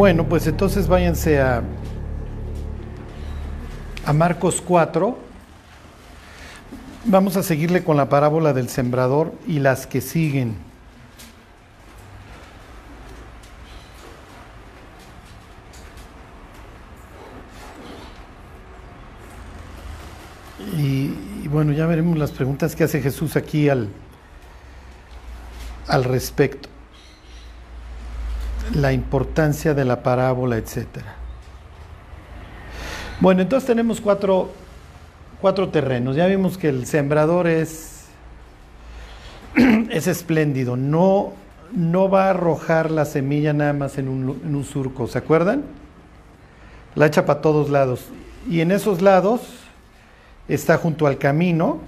Bueno, pues entonces váyanse a, a Marcos 4. Vamos a seguirle con la parábola del sembrador y las que siguen. Y, y bueno, ya veremos las preguntas que hace Jesús aquí al, al respecto. La importancia de la parábola, etcétera. Bueno, entonces tenemos cuatro, cuatro terrenos. Ya vimos que el sembrador es, es espléndido. No, no va a arrojar la semilla nada más en un, en un surco. ¿Se acuerdan? La echa para todos lados. Y en esos lados está junto al camino,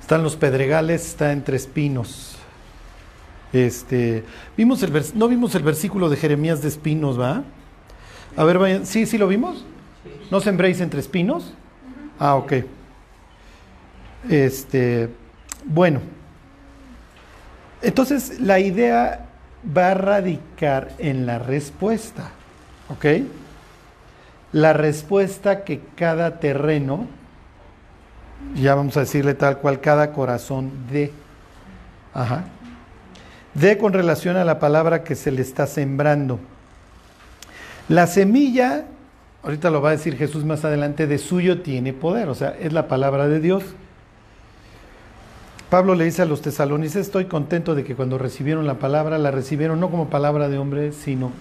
están los pedregales, está entre espinos. Este, vimos el vers- no vimos el versículo de Jeremías de espinos, ¿va? A ver, vayan, ¿sí, sí lo vimos? ¿No sembréis entre espinos? Ah, ok. Este, bueno. Entonces, la idea va a radicar en la respuesta, ¿ok? La respuesta que cada terreno, ya vamos a decirle tal cual, cada corazón dé. Ajá. Dé con relación a la palabra que se le está sembrando. La semilla, ahorita lo va a decir Jesús más adelante, de suyo tiene poder, o sea, es la palabra de Dios. Pablo le dice a los tesalonicenses, estoy contento de que cuando recibieron la palabra, la recibieron no como palabra de hombre, sino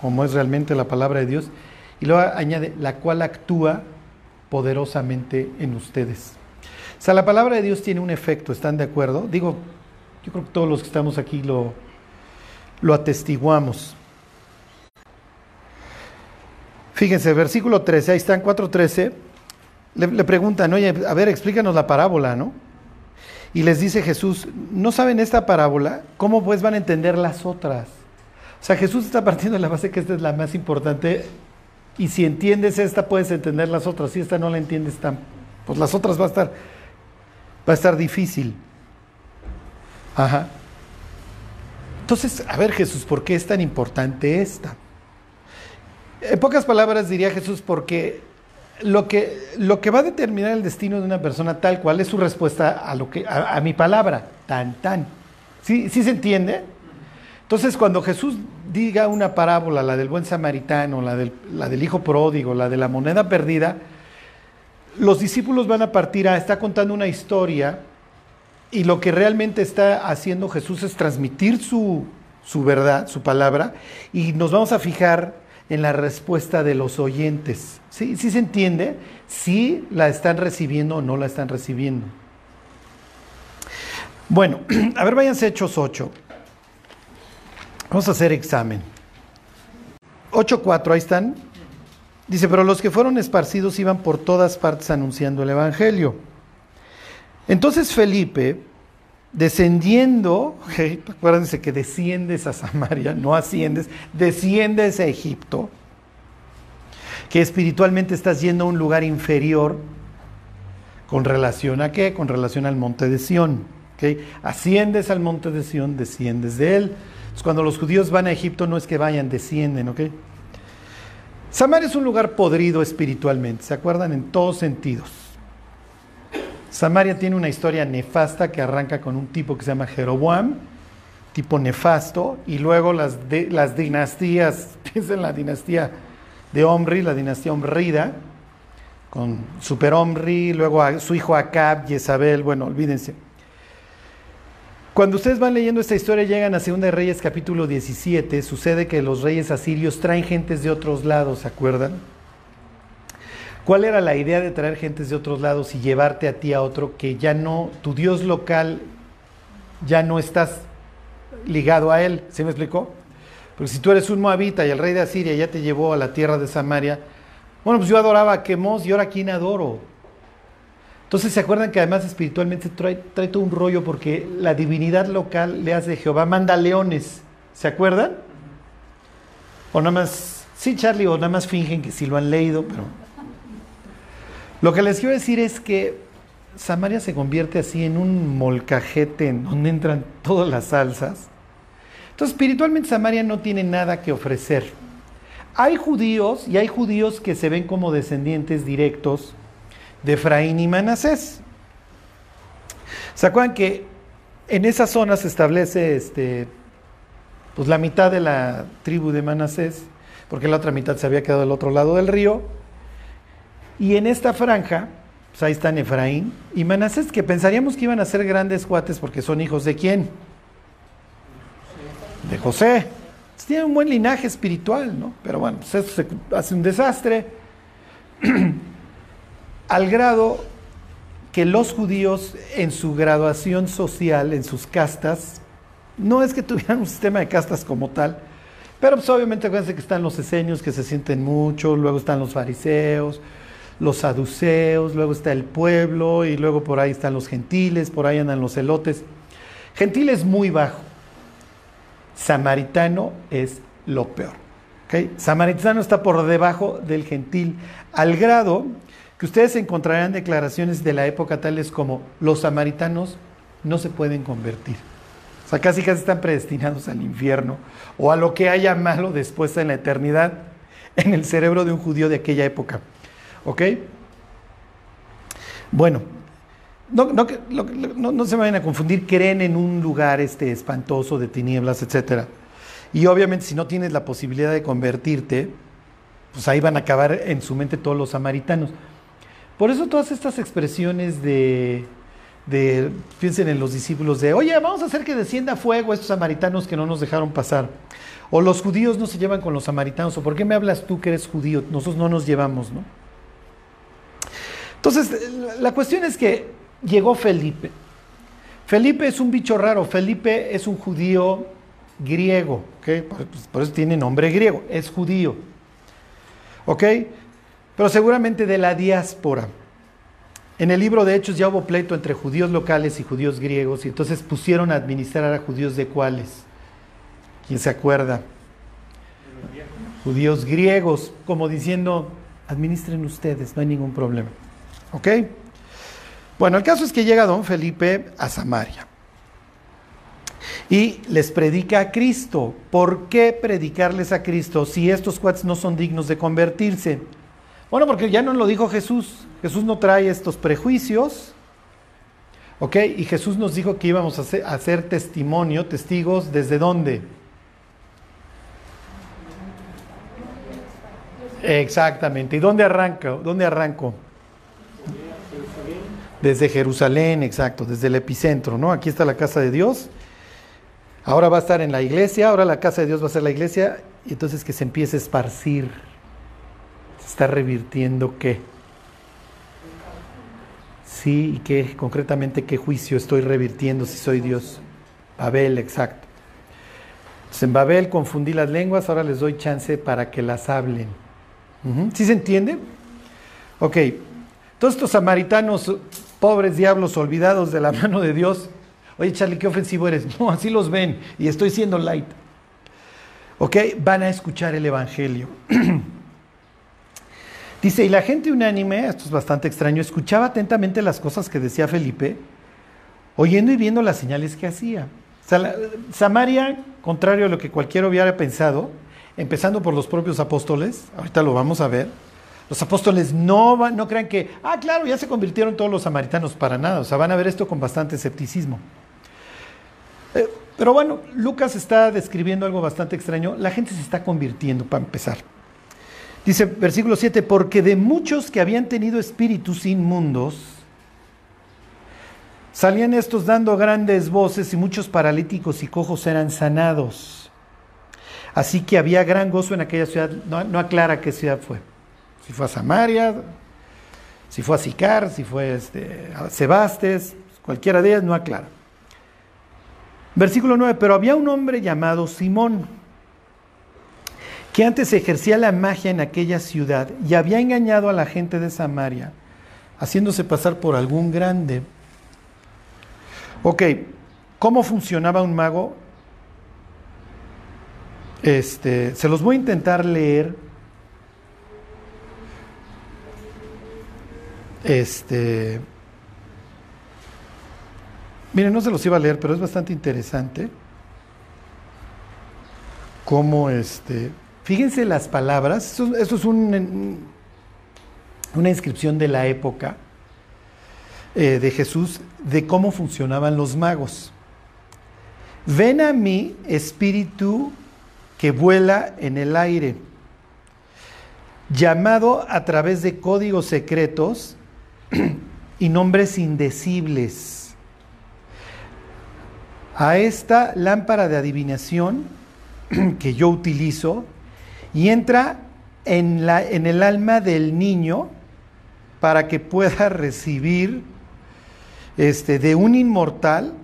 como es realmente la palabra de Dios. Y luego añade, la cual actúa poderosamente en ustedes. O sea, la palabra de Dios tiene un efecto, ¿están de acuerdo? Digo, yo creo que todos los que estamos aquí lo, lo atestiguamos. Fíjense, versículo 13, ahí están 4.13, le, le preguntan, oye, a ver, explícanos la parábola, ¿no? Y les dice Jesús, ¿no saben esta parábola? ¿Cómo pues van a entender las otras? O sea, Jesús está partiendo de la base que esta es la más importante y si entiendes esta puedes entender las otras. Si esta no la entiendes, tan, pues las otras va a estar, va a estar difícil. Ajá. Entonces, a ver Jesús, ¿por qué es tan importante esta? En pocas palabras diría Jesús, porque lo que, lo que va a determinar el destino de una persona tal cual es su respuesta a, lo que, a, mi palabra, tan, tan. ¿Sí, ¿Sí se entiende? Entonces, cuando Jesús diga una parábola, la del buen samaritano, la del, la del hijo pródigo, la de la moneda perdida, los discípulos van a partir a, está contando una historia y lo que realmente está haciendo Jesús es transmitir su, su verdad, su palabra, y nos vamos a fijar en la respuesta de los oyentes. ¿Sí, ¿Sí se entiende? Si la están recibiendo o no la están recibiendo. Bueno, a ver, váyanse Hechos 8. Vamos a hacer examen. 8.4, ahí están. Dice, pero los que fueron esparcidos iban por todas partes anunciando el Evangelio. Entonces Felipe, descendiendo, acuérdense que desciendes a Samaria, no asciendes, desciendes a Egipto, que espiritualmente estás yendo a un lugar inferior, ¿con relación a qué? Con relación al monte de Sión. ¿okay? Asciendes al monte de Sión, desciendes de él. Entonces, cuando los judíos van a Egipto no es que vayan, descienden, ¿ok? Samaria es un lugar podrido espiritualmente, ¿se acuerdan? En todos sentidos. Samaria tiene una historia nefasta que arranca con un tipo que se llama Jeroboam, tipo nefasto, y luego las, las dinastías, piensen en la dinastía de Omri, la dinastía Omrida, con Super Omri, luego su hijo Acab, Jezabel, bueno, olvídense. Cuando ustedes van leyendo esta historia, llegan a 2 de Reyes capítulo 17, sucede que los reyes asirios traen gentes de otros lados, ¿se acuerdan? ¿Cuál era la idea de traer gentes de otros lados y llevarte a ti a otro que ya no, tu Dios local, ya no estás ligado a él? ¿Se me explicó? Porque si tú eres un moabita y el rey de Asiria ya te llevó a la tierra de Samaria, bueno, pues yo adoraba a Quemos y ahora a quién adoro. Entonces se acuerdan que además espiritualmente trae, trae, todo un rollo porque la divinidad local le hace Jehová, manda leones. ¿Se acuerdan? O nada más, sí Charlie, o nada más fingen que si lo han leído, pero... Lo que les quiero decir es que Samaria se convierte así en un molcajete en donde entran todas las salsas. Entonces, espiritualmente Samaria no tiene nada que ofrecer. Hay judíos y hay judíos que se ven como descendientes directos de Efraín y Manasés. ¿Se acuerdan que en esa zona se establece este, pues la mitad de la tribu de Manasés, porque la otra mitad se había quedado del otro lado del río? Y en esta franja, pues ahí están Efraín y Manasés, que pensaríamos que iban a ser grandes cuates porque son hijos de quién? De José. Tiene un buen linaje espiritual, ¿no? Pero bueno, pues eso se hace un desastre. Al grado que los judíos en su graduación social, en sus castas, no es que tuvieran un sistema de castas como tal, pero pues obviamente acuérdense que están los esenios que se sienten mucho, luego están los fariseos, los saduceos, luego está el pueblo y luego por ahí están los gentiles, por ahí andan los elotes. Gentil es muy bajo, samaritano es lo peor. Samaritano está por debajo del gentil, al grado que ustedes encontrarán declaraciones de la época tales como los samaritanos no se pueden convertir. O sea, casi casi están predestinados al infierno o a lo que haya malo después en la eternidad en el cerebro de un judío de aquella época. ¿Ok? Bueno, no, se vayan a confundir, creen en un lugar este, espantoso de tinieblas, etc. Y obviamente si no tienes la posibilidad de convertirte, pues ahí van a acabar en su mente todos los samaritanos. Por eso todas estas expresiones de, de, piensen en los discípulos de, oye, vamos a hacer que descienda fuego a estos samaritanos que no nos dejaron pasar. O los judíos no se llevan con los samaritanos, o ¿por qué me hablas tú que eres judío? Nosotros no nos llevamos, ¿no? Entonces, la cuestión es que llegó Felipe. Felipe es un bicho raro, Felipe es un judío griego, ¿ok? Por, eso tiene nombre griego, es judío. ¿Ok? pero seguramente de la diáspora. En el libro de Hechos ya hubo pleito entre judíos locales y judíos griegos, y entonces pusieron a administrar a judíos de cuáles. ¿Quién se acuerda? Judíos griegos, como diciendo, administren ustedes, no hay ningún problema. ¿Ok? Bueno, el caso es que llega don Felipe a Samaria y les predica a Cristo. ¿Por qué predicarles a Cristo si estos cuates no son dignos de convertirse? Bueno, porque ya nos lo dijo Jesús. Jesús no trae estos prejuicios. ¿Ok? Y Jesús nos dijo que íbamos a hacer, testimonio, testigos, ¿desde dónde? Exactamente. ¿Y dónde arranco? ¿Dónde arranco? Desde Jerusalén, exacto, desde el epicentro, ¿no? Aquí está la casa de Dios. Ahora va a estar en la iglesia, ahora la casa de Dios va a ser la iglesia, y entonces que se empiece a esparcir está revirtiendo qué? Sí, y qué, concretamente qué juicio estoy revirtiendo si soy Dios. Babel, exacto. Entonces en Babel confundí las lenguas, ahora les doy chance para que las hablen. ¿Sí se entiende? Ok, todos estos samaritanos, pobres diablos olvidados de la mano de Dios, oye Charlie, qué ofensivo eres. No, así los ven y estoy siendo light. Ok, van a escuchar el Evangelio. Dice, y la gente unánime, esto es bastante extraño, escuchaba atentamente las cosas que decía Felipe, oyendo y viendo las señales que hacía. Samaria, contrario a lo que cualquiera hubiera pensado, empezando por los propios apóstoles, ahorita lo vamos a ver, los apóstoles no, no crean que, ah, claro, ya se convirtieron todos los samaritanos para nada, o sea, van a ver esto con bastante escepticismo. Eh, pero bueno, Lucas está describiendo algo bastante extraño, la gente se está convirtiendo para empezar. Dice versículo 7, porque de muchos que habían tenido espíritus inmundos, salían estos dando grandes voces y muchos paralíticos y cojos eran sanados. Así que había gran gozo en aquella ciudad. No, aclara qué ciudad fue. Si fue a Samaria, si fue a Sicar, si fue este, a Sebastes, cualquiera de ellas no aclara. Versículo 9, pero había un hombre llamado Simón que antes ejercía la magia en aquella ciudad y había engañado a la gente de Samaria, haciéndose pasar por algún grande. Ok, ¿cómo funcionaba un mago? Este, se los voy a intentar leer. Este, miren, no se los iba a leer, pero es bastante interesante. cómo este. Fíjense las palabras. Esto, es un, una inscripción de la época eh, de Jesús de cómo funcionaban los magos. Ven a mí, espíritu que vuela en el aire, llamado a través de códigos secretos y nombres indecibles. A esta lámpara de adivinación que yo utilizo y entra en, la, en el alma del niño para que pueda recibir este, de un inmortal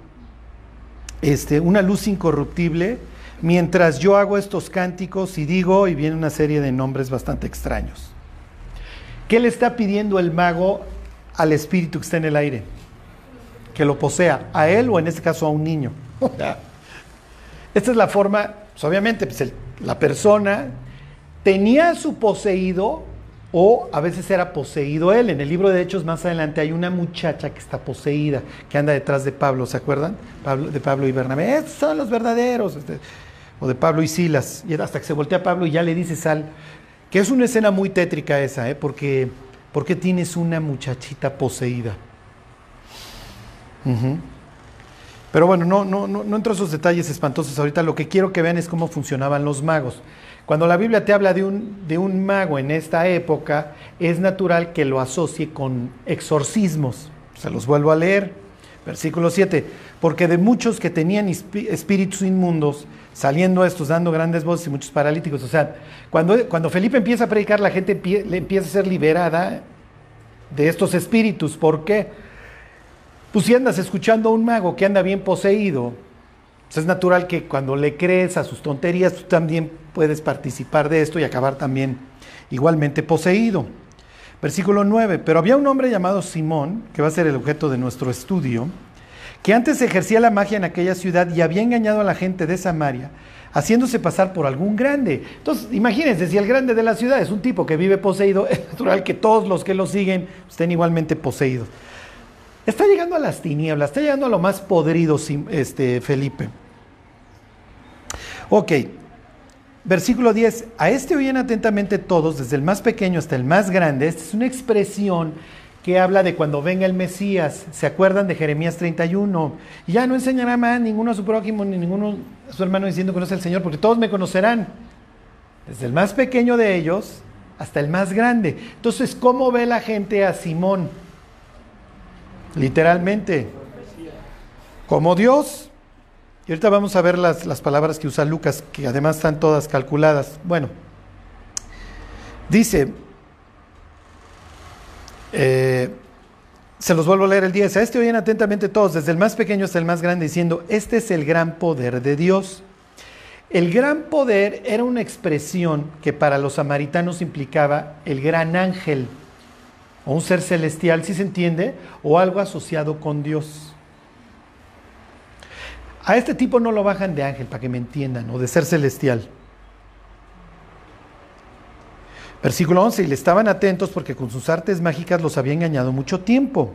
este, una luz incorruptible mientras yo hago estos cánticos y digo, y viene una serie de nombres bastante extraños. ¿Qué le está pidiendo el mago al espíritu que está en el aire? Que lo posea, a él o en este caso a un niño. Esta es la forma, pues obviamente, pues la persona tenía su poseído o a veces era poseído él. En el libro de Hechos más adelante hay una muchacha que está poseída, que anda detrás de Pablo, ¿se acuerdan? Pablo, de Pablo y Bernabé, estos son los verdaderos. Este, o de Pablo y Silas. Y hasta que se voltea a Pablo y ya le dice Sal, que es una escena muy tétrica esa, ¿eh? porque, porque tienes una muchachita poseída. Pero bueno, no, no, no, no entro a esos detalles espantosos ahorita. Lo que quiero que vean es cómo funcionaban los magos. Cuando la Biblia te habla de un, de un mago en esta época, es natural que lo asocie con exorcismos. Se los vuelvo a leer. Versículo 7. Porque de muchos que tenían espíritus inmundos, saliendo estos, dando grandes voces y muchos paralíticos. O sea, cuando, cuando Felipe empieza a predicar, la gente empieza a ser liberada de estos espíritus. ¿Por qué? Pues si andas escuchando a un mago que anda bien poseído, pues es natural que cuando le crees a sus tonterías, tú también puedes participar de esto y acabar también igualmente poseído. Versículo 9, pero había un hombre llamado Simón, que va a ser el objeto de nuestro estudio, que antes ejercía la magia en aquella ciudad y había engañado a la gente de Samaria, haciéndose pasar por algún grande. Entonces, imagínense, si el grande de la ciudad es un tipo que vive poseído, es natural que todos los que lo siguen estén igualmente poseídos. Está llegando a las tinieblas, está llegando a lo más podrido, este, Felipe. Ok, versículo 10. A este oyen atentamente todos, desde el más pequeño hasta el más grande. Esta es una expresión que habla de cuando venga el Mesías. ¿Se acuerdan de Jeremías 31? ya no enseñará más ninguno a su prójimo ni ninguno a su hermano diciendo conoce al Señor, porque todos me conocerán. Desde el más pequeño de ellos hasta el más grande. Entonces, ¿cómo ve la gente a Simón? Literalmente, como Dios. Y ahorita vamos a ver las, las palabras que usa Lucas, que además están todas calculadas. Bueno, dice, eh, se los vuelvo a leer el 10. A este oyen atentamente todos, desde el más pequeño hasta el más grande, diciendo, este es el gran poder de Dios. El gran poder era una expresión que para los samaritanos implicaba el gran ángel, o un ser celestial, si se entiende, o algo asociado con Dios. A este tipo no lo bajan de ángel, para que me entiendan, o de ser celestial. Versículo 11, y le estaban atentos porque con sus artes mágicas los había engañado mucho tiempo.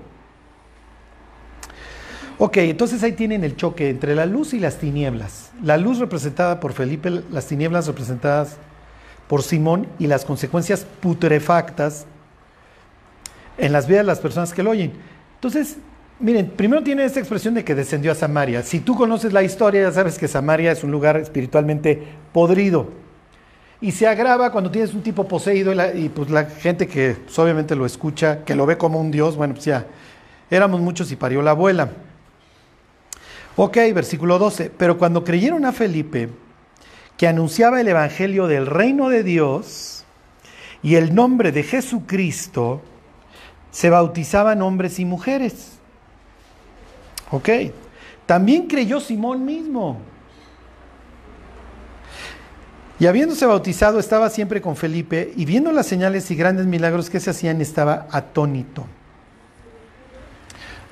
Ok, entonces ahí tienen el choque entre la luz y las tinieblas. La luz representada por Felipe, las tinieblas representadas por Simón y las consecuencias putrefactas en las vidas de las personas que lo oyen. Entonces, miren, primero tiene esta expresión de que descendió a Samaria. Si tú conoces la historia, ya sabes que Samaria es un lugar espiritualmente podrido y se agrava cuando tienes un tipo poseído y, pues la gente que obviamente lo escucha, que lo ve como un dios, bueno, pues ya éramos muchos y parió la abuela. Ok, versículo 12, pero cuando creyeron a Felipe, que anunciaba el Evangelio del reino de Dios y el nombre de Jesucristo, se bautizaban hombres y mujeres. Ok, también creyó Simón mismo y habiéndose bautizado estaba siempre con Felipe y viendo las señales y grandes milagros que se hacían estaba atónito.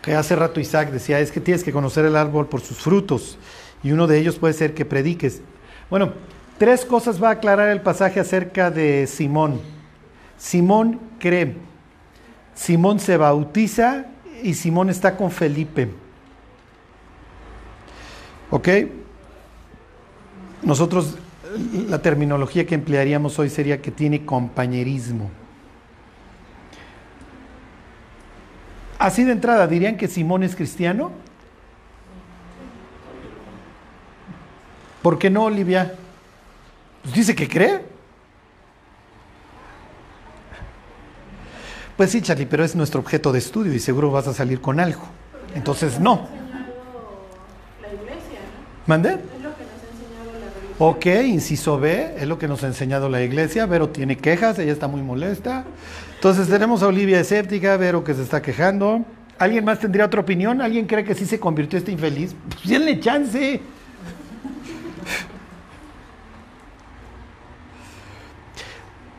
Que hace rato Isaac decía, es que tienes que conocer el árbol por sus frutos y uno de ellos puede ser que prediques. Bueno, tres cosas va a aclarar el pasaje acerca de Simón. Simón cree, Simón se bautiza y Simón está con Felipe. ¿Ok? Nosotros la terminología que emplearíamos hoy sería que tiene compañerismo. Así de entrada, ¿dirían que Simón es cristiano? ¿Por qué no, Olivia? Pues dice que cree. Pues sí, Charlie, pero es nuestro objeto de estudio y seguro vas a salir con algo. Entonces, no. ¿Mande? Ok, inciso B, es lo que nos ha enseñado la iglesia. Vero tiene quejas, ella está muy molesta. Entonces tenemos a Olivia escéptica, Vero que se está quejando. ¿Alguien más tendría otra opinión? ¿Alguien cree que sí se convirtió este infeliz? Pues denle chance.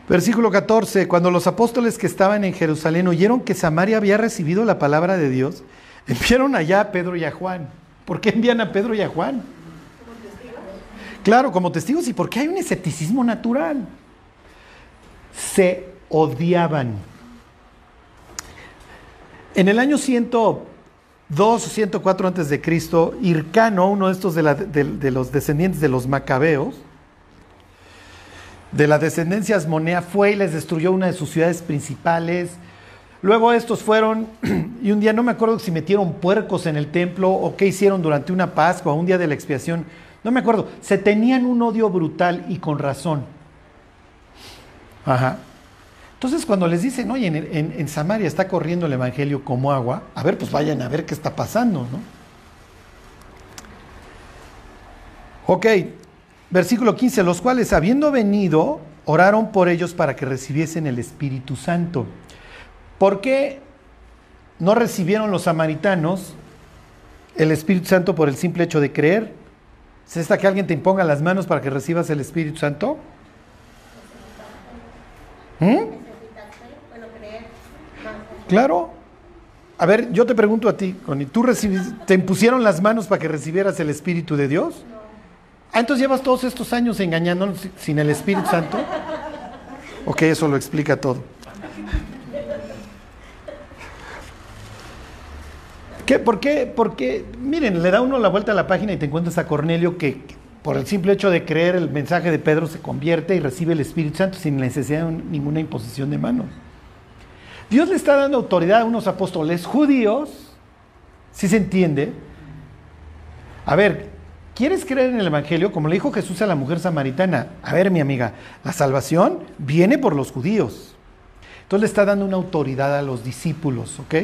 Versículo 14, cuando los apóstoles que estaban en Jerusalén oyeron que Samaria había recibido la palabra de Dios, enviaron allá a Pedro y a Juan. ¿Por qué envían a Pedro y a Juan? Claro, como testigos y porque hay un escepticismo natural. Se odiaban. En el año 102 o 104 antes de Cristo, Hircano, uno de estos de, de, los descendientes de los macabeos, de la descendencia asmonea, fue y les destruyó una de sus ciudades principales. Luego estos fueron, y un día no me acuerdo si metieron puercos en el templo o qué hicieron durante una Pascua, un día de la expiación no me acuerdo. Se tenían un odio brutal y con razón. Ajá. Entonces cuando les dicen, oye, en, Samaria está corriendo el Evangelio como agua, a ver, pues vayan a ver qué está pasando, ¿no? Ok, versículo 15, los cuales habiendo venido, oraron por ellos para que recibiesen el Espíritu Santo. ¿Por qué no recibieron los samaritanos el Espíritu Santo por el simple hecho de creer? ¿Es esta que alguien te imponga las manos para que recibas el Espíritu Santo? ¿Mm? Claro. A ver, yo te pregunto a ti, Connie, ¿tú te impusieron las manos para que recibieras el Espíritu de Dios? Ah, entonces llevas todos estos años engañándonos sin el Espíritu Santo. Ok, eso lo explica todo. ¿Por qué? Porque, miren, le da uno la vuelta a la página y te encuentras a Cornelio que, por el simple hecho de creer el mensaje de Pedro se convierte y recibe el Espíritu Santo sin necesidad de ninguna imposición de manos. Dios le está dando autoridad a unos apóstoles judíos, si se entiende. A ver, ¿quieres creer en el Evangelio? Como le dijo Jesús a la mujer samaritana, a ver mi amiga, la salvación viene por los judíos. Entonces le está dando una autoridad a los discípulos, ¿ok?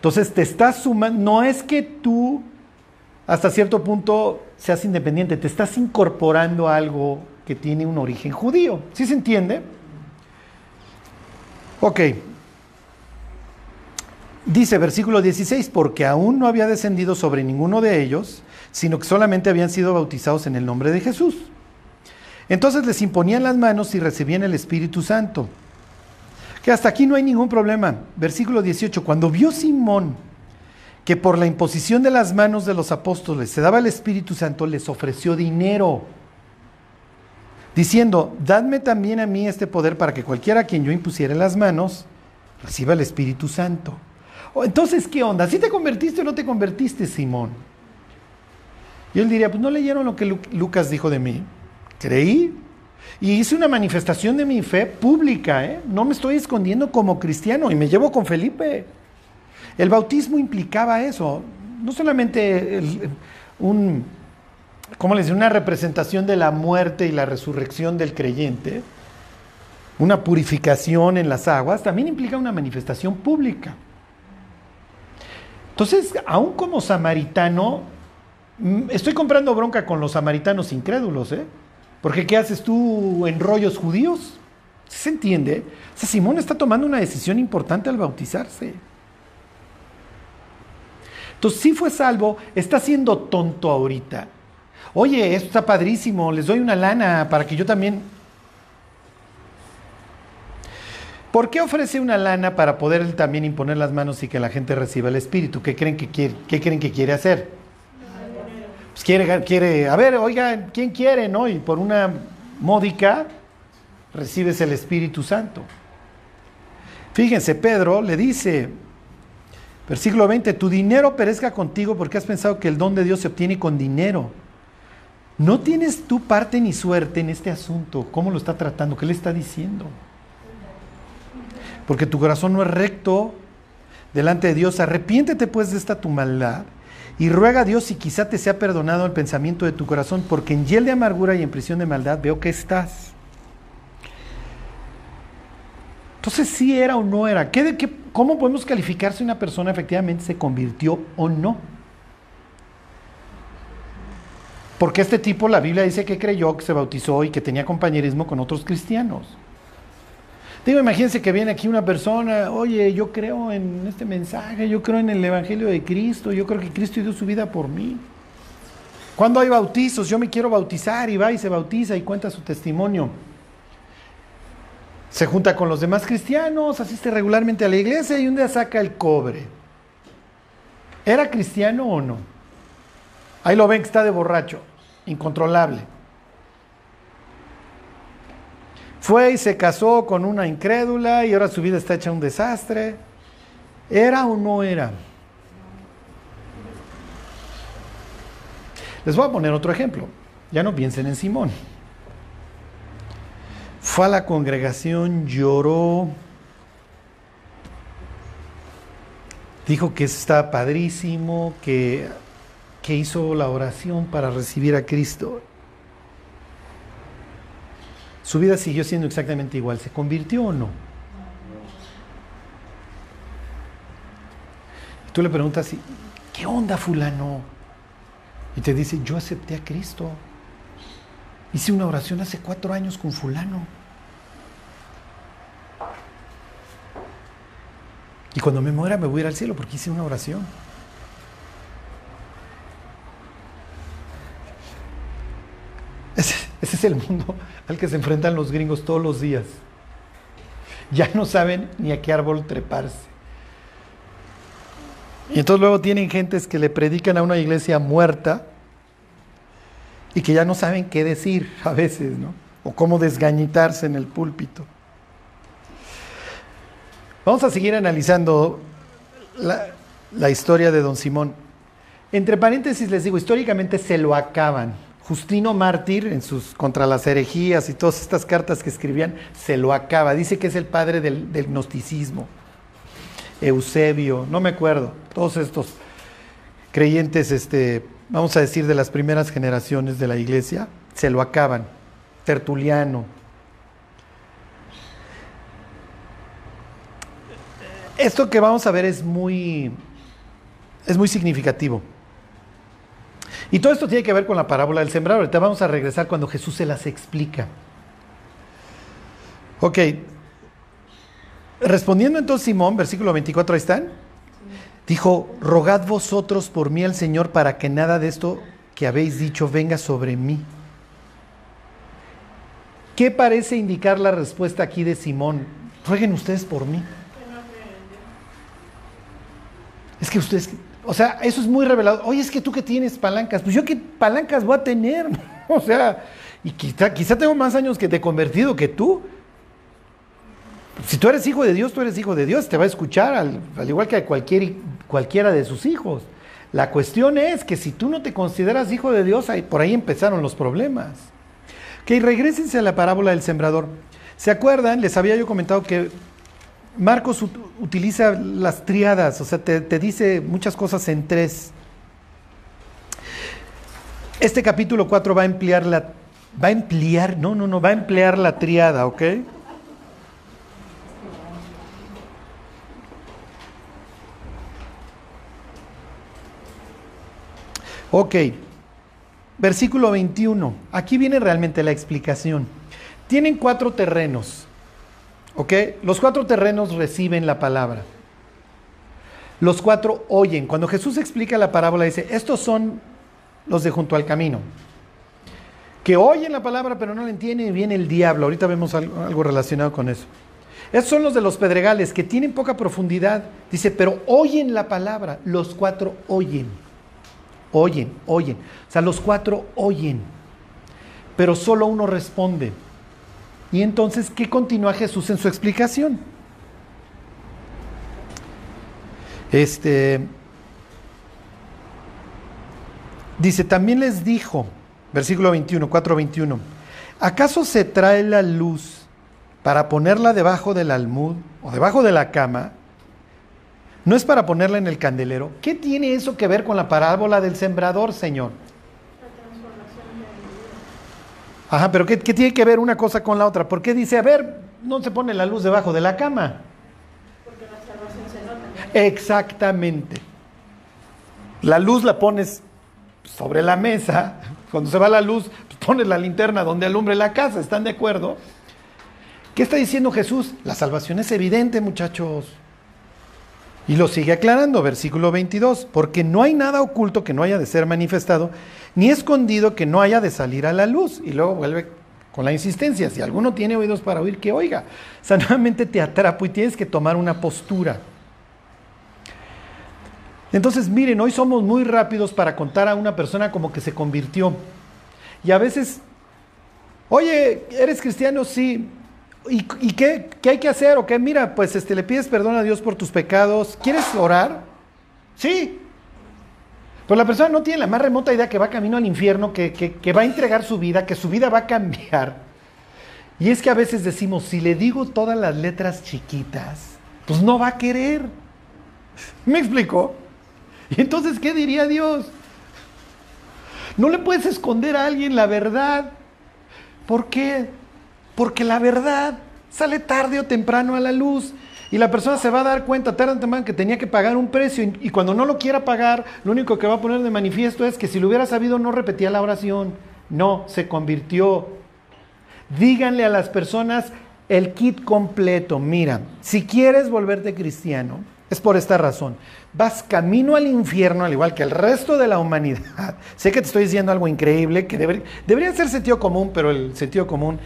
Entonces te estás sumando, no es que tú hasta cierto punto seas independiente, te estás incorporando a algo que tiene un origen judío. ¿Sí se entiende? Ok. Dice versículo 16, porque aún no había descendido sobre ninguno de ellos, sino que solamente habían sido bautizados en el nombre de Jesús. Entonces les imponían las manos y recibían el Espíritu Santo. Que hasta aquí no hay ningún problema. Versículo 18, cuando vio Simón que por la imposición de las manos de los apóstoles se daba el Espíritu Santo, les ofreció dinero, diciendo, dadme también a mí este poder para que cualquiera a quien yo impusiera las manos reciba el Espíritu Santo. Entonces, ¿qué onda? ¿Si te convertiste o no te convertiste, Simón? Y él diría, pues no leyeron lo que Lucas dijo de mí. Creí, y hice una manifestación de mi fe pública, ¿eh? no me estoy escondiendo como cristiano y me llevo con Felipe. El bautismo implicaba eso, no solamente un, ¿cómo les Una representación de la muerte y la resurrección del creyente, una purificación en las aguas, también implica una manifestación pública. Entonces, aún como samaritano, mm, estoy comprando bronca con los samaritanos incrédulos, ¿eh? Porque ¿qué haces tú en rollos judíos? ¿Se entiende? O sea, Simón está tomando una decisión importante al bautizarse. Entonces, si fue salvo, está siendo tonto ahorita. Oye, esto está padrísimo, les doy una lana para que yo también... ¿Por qué ofrece una lana para poder también imponer las manos y que la gente reciba el Espíritu? ¿Qué creen que quiere, qué creen que quiere hacer? Pues, quiere, quiere, a ver, oiga, ¿quién quiere? ¿No? Y por una módica recibes el Espíritu Santo. Fíjense, Pedro le dice, versículo 20, tu dinero perezca contigo porque has pensado que el don de Dios se obtiene con dinero. No tienes tu parte ni suerte en este asunto. ¿Cómo lo está tratando? ¿Qué le está diciendo? Porque tu corazón no es recto delante de Dios. Arrepiéntete pues de esta tu maldad y ruega a Dios si quizá te sea perdonado el pensamiento de tu corazón, porque en hiel de amargura y en prisión de maldad veo que estás. Entonces, si era o no era. ¿Qué, qué, ¿Cómo podemos calificar si una persona efectivamente se convirtió o no? Porque este tipo, la Biblia dice que creyó, que se bautizó y que tenía compañerismo con otros cristianos. Digo, imagínense que viene aquí una persona, oye, yo creo en este mensaje, yo creo en el Evangelio de Cristo, yo creo que Cristo dio su vida por mí. Cuando hay bautizos, yo me quiero bautizar y va y se bautiza y cuenta su testimonio. Se junta con los demás cristianos, asiste regularmente a la iglesia y un día saca el cobre. ¿Era cristiano o no? Ahí lo ven que está de borracho, incontrolable. Fue y se casó con una incrédula y ahora su vida está hecha un desastre. ¿Era o no era? Les voy a poner otro ejemplo. Ya no piensen en Simón. Fue a la congregación, lloró, dijo que está padrísimo, que, que hizo la oración para recibir a Cristo. Su vida siguió siendo exactamente igual. ¿Se convirtió o no? Y tú le preguntas, ¿qué onda fulano? Y te dice, yo acepté a Cristo. Hice una oración hace cuatro años con fulano. Y cuando me muera me voy a ir al cielo porque hice una oración. ese, es el mundo al que se enfrentan los gringos todos los días. Ya no saben ni a qué árbol treparse. Y entonces luego tienen gentes que le predican a una iglesia muerta y que ya no saben qué decir a veces, ¿no? O cómo desgañitarse en el púlpito. Vamos a seguir analizando la, la historia de don Simón. Entre paréntesis les digo, históricamente se lo acaban. Justino Mártir, en sus contra las herejías y todas estas cartas que escribían, se lo acaba. Dice que es el padre del, gnosticismo. Eusebio, no me acuerdo, todos estos creyentes, este, vamos a decir, de las primeras generaciones de la iglesia, se lo acaban. Tertuliano. Esto que vamos a ver es muy, es muy significativo. Y todo esto tiene que ver con la parábola del sembrador. Ahorita vamos a regresar cuando Jesús se las explica. Ok. Respondiendo entonces Simón, versículo 24, ahí están. Dijo, rogad vosotros por mí al Señor para que nada de esto que habéis dicho venga sobre mí. ¿Qué parece indicar la respuesta aquí de Simón? Rueguen ustedes por mí. Es que ustedes, o sea, eso es muy revelado. Oye, es que tú que tienes palancas, pues yo qué palancas voy a tener, o sea, y quizá, quizá tengo más años que te he convertido que tú. Si tú eres hijo de Dios, tú eres hijo de Dios, te va a escuchar al, al igual que a cualquier, cualquiera de sus hijos. La cuestión es que si tú no te consideras hijo de Dios, ahí, por ahí empezaron los problemas. Que regresense a la parábola del sembrador. ¿Se acuerdan? Les había yo comentado que Marcos utiliza las triadas, o sea, te, dice muchas cosas en tres. Este capítulo 4 va a emplear la, va a emplear, no, no, no, va a emplear la triada, ¿ok? Ok, versículo 21, aquí viene realmente la explicación. Tienen cuatro terrenos. Los cuatro terrenos reciben la palabra. Los cuatro oyen. Cuando Jesús explica la parábola, dice, estos son los de junto al camino. Que oyen la palabra pero no la entienden y viene el diablo. Ahorita vemos algo, algo relacionado con eso. Estos son los de los pedregales que tienen poca profundidad. Dice, pero oyen la palabra. Los cuatro oyen. Oyen, oyen. O sea, los cuatro oyen. Pero solo uno responde. Y entonces, ¿qué continúa Jesús en su explicación? Este dice, también les dijo, versículo 21, 4:21. ¿Acaso se trae la luz para ponerla debajo del almud o debajo de la cama? ¿No es para ponerla en el candelero? ¿Qué tiene eso que ver con la parábola del sembrador, Señor? Ajá, pero ¿qué, ¿qué, tiene que ver una cosa con la otra? ¿Por qué dice, a ver, no se pone la luz debajo de la cama? Porque la salvación se nota. Exactamente. La luz la pones sobre la mesa. Cuando se va la luz, pues pones la linterna donde alumbre la casa. ¿Están de acuerdo? ¿Qué está diciendo Jesús? La salvación es evidente, muchachos. Y lo sigue aclarando, versículo 22, porque no hay nada oculto que no haya de ser manifestado, ni escondido que no haya de salir a la luz. Y luego vuelve con la insistencia, si alguno tiene oídos para oír, que oiga. O te atrapo y tienes que tomar una postura. Entonces, miren, hoy somos muy rápidos para contar a una persona como que se convirtió. Y a veces, oye, ¿eres cristiano? Sí. ¿Y, qué, hay que hacer? ¿O qué? Mira, pues este, le pides perdón a Dios por tus pecados. ¿Quieres orar? Sí. Pero la persona no tiene la más remota idea que va camino al infierno, que, que, que va a entregar su vida, que su vida va a cambiar. Y es que a veces decimos, si le digo todas las letras chiquitas, pues no va a querer. ¿Me explico? Y entonces, ¿qué diría Dios? No le puedes esconder a alguien la verdad. ¿Por qué? Porque la verdad sale tarde o temprano a la luz. Y la persona se va a dar cuenta tarde o temprano que tenía que pagar un precio. Y, cuando no lo quiera pagar, lo único que va a poner de manifiesto es que si lo hubiera sabido no repetía la oración. No, se convirtió. Díganle a las personas el kit completo. Mira, si quieres volverte cristiano, es por esta razón. Vas camino al infierno, al igual que el resto de la humanidad. Sé que te estoy diciendo algo increíble, que debería ser sentido común, pero el sentido común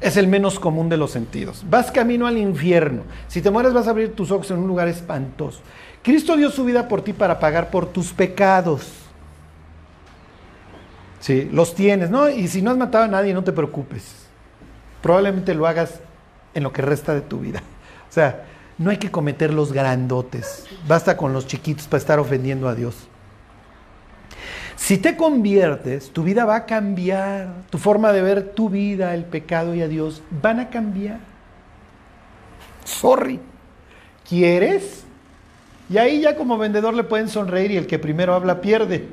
es el menos común de los sentidos. Vas camino al infierno. Si te mueres vas a abrir tus ojos en un lugar espantoso. Cristo dio su vida por ti para pagar por tus pecados. Sí, los tienes, ¿no? Y si no has matado a nadie, no te preocupes. Probablemente lo hagas en lo que resta de tu vida. O sea, no hay que cometer los grandotes. Basta con los chiquitos para estar ofendiendo a Dios. Si te conviertes, tu vida va a cambiar. Tu forma de ver tu vida, el pecado y a Dios van a cambiar. Sorry. ¿Quieres? Y ahí ya como vendedor le pueden sonreír y el que primero habla pierde.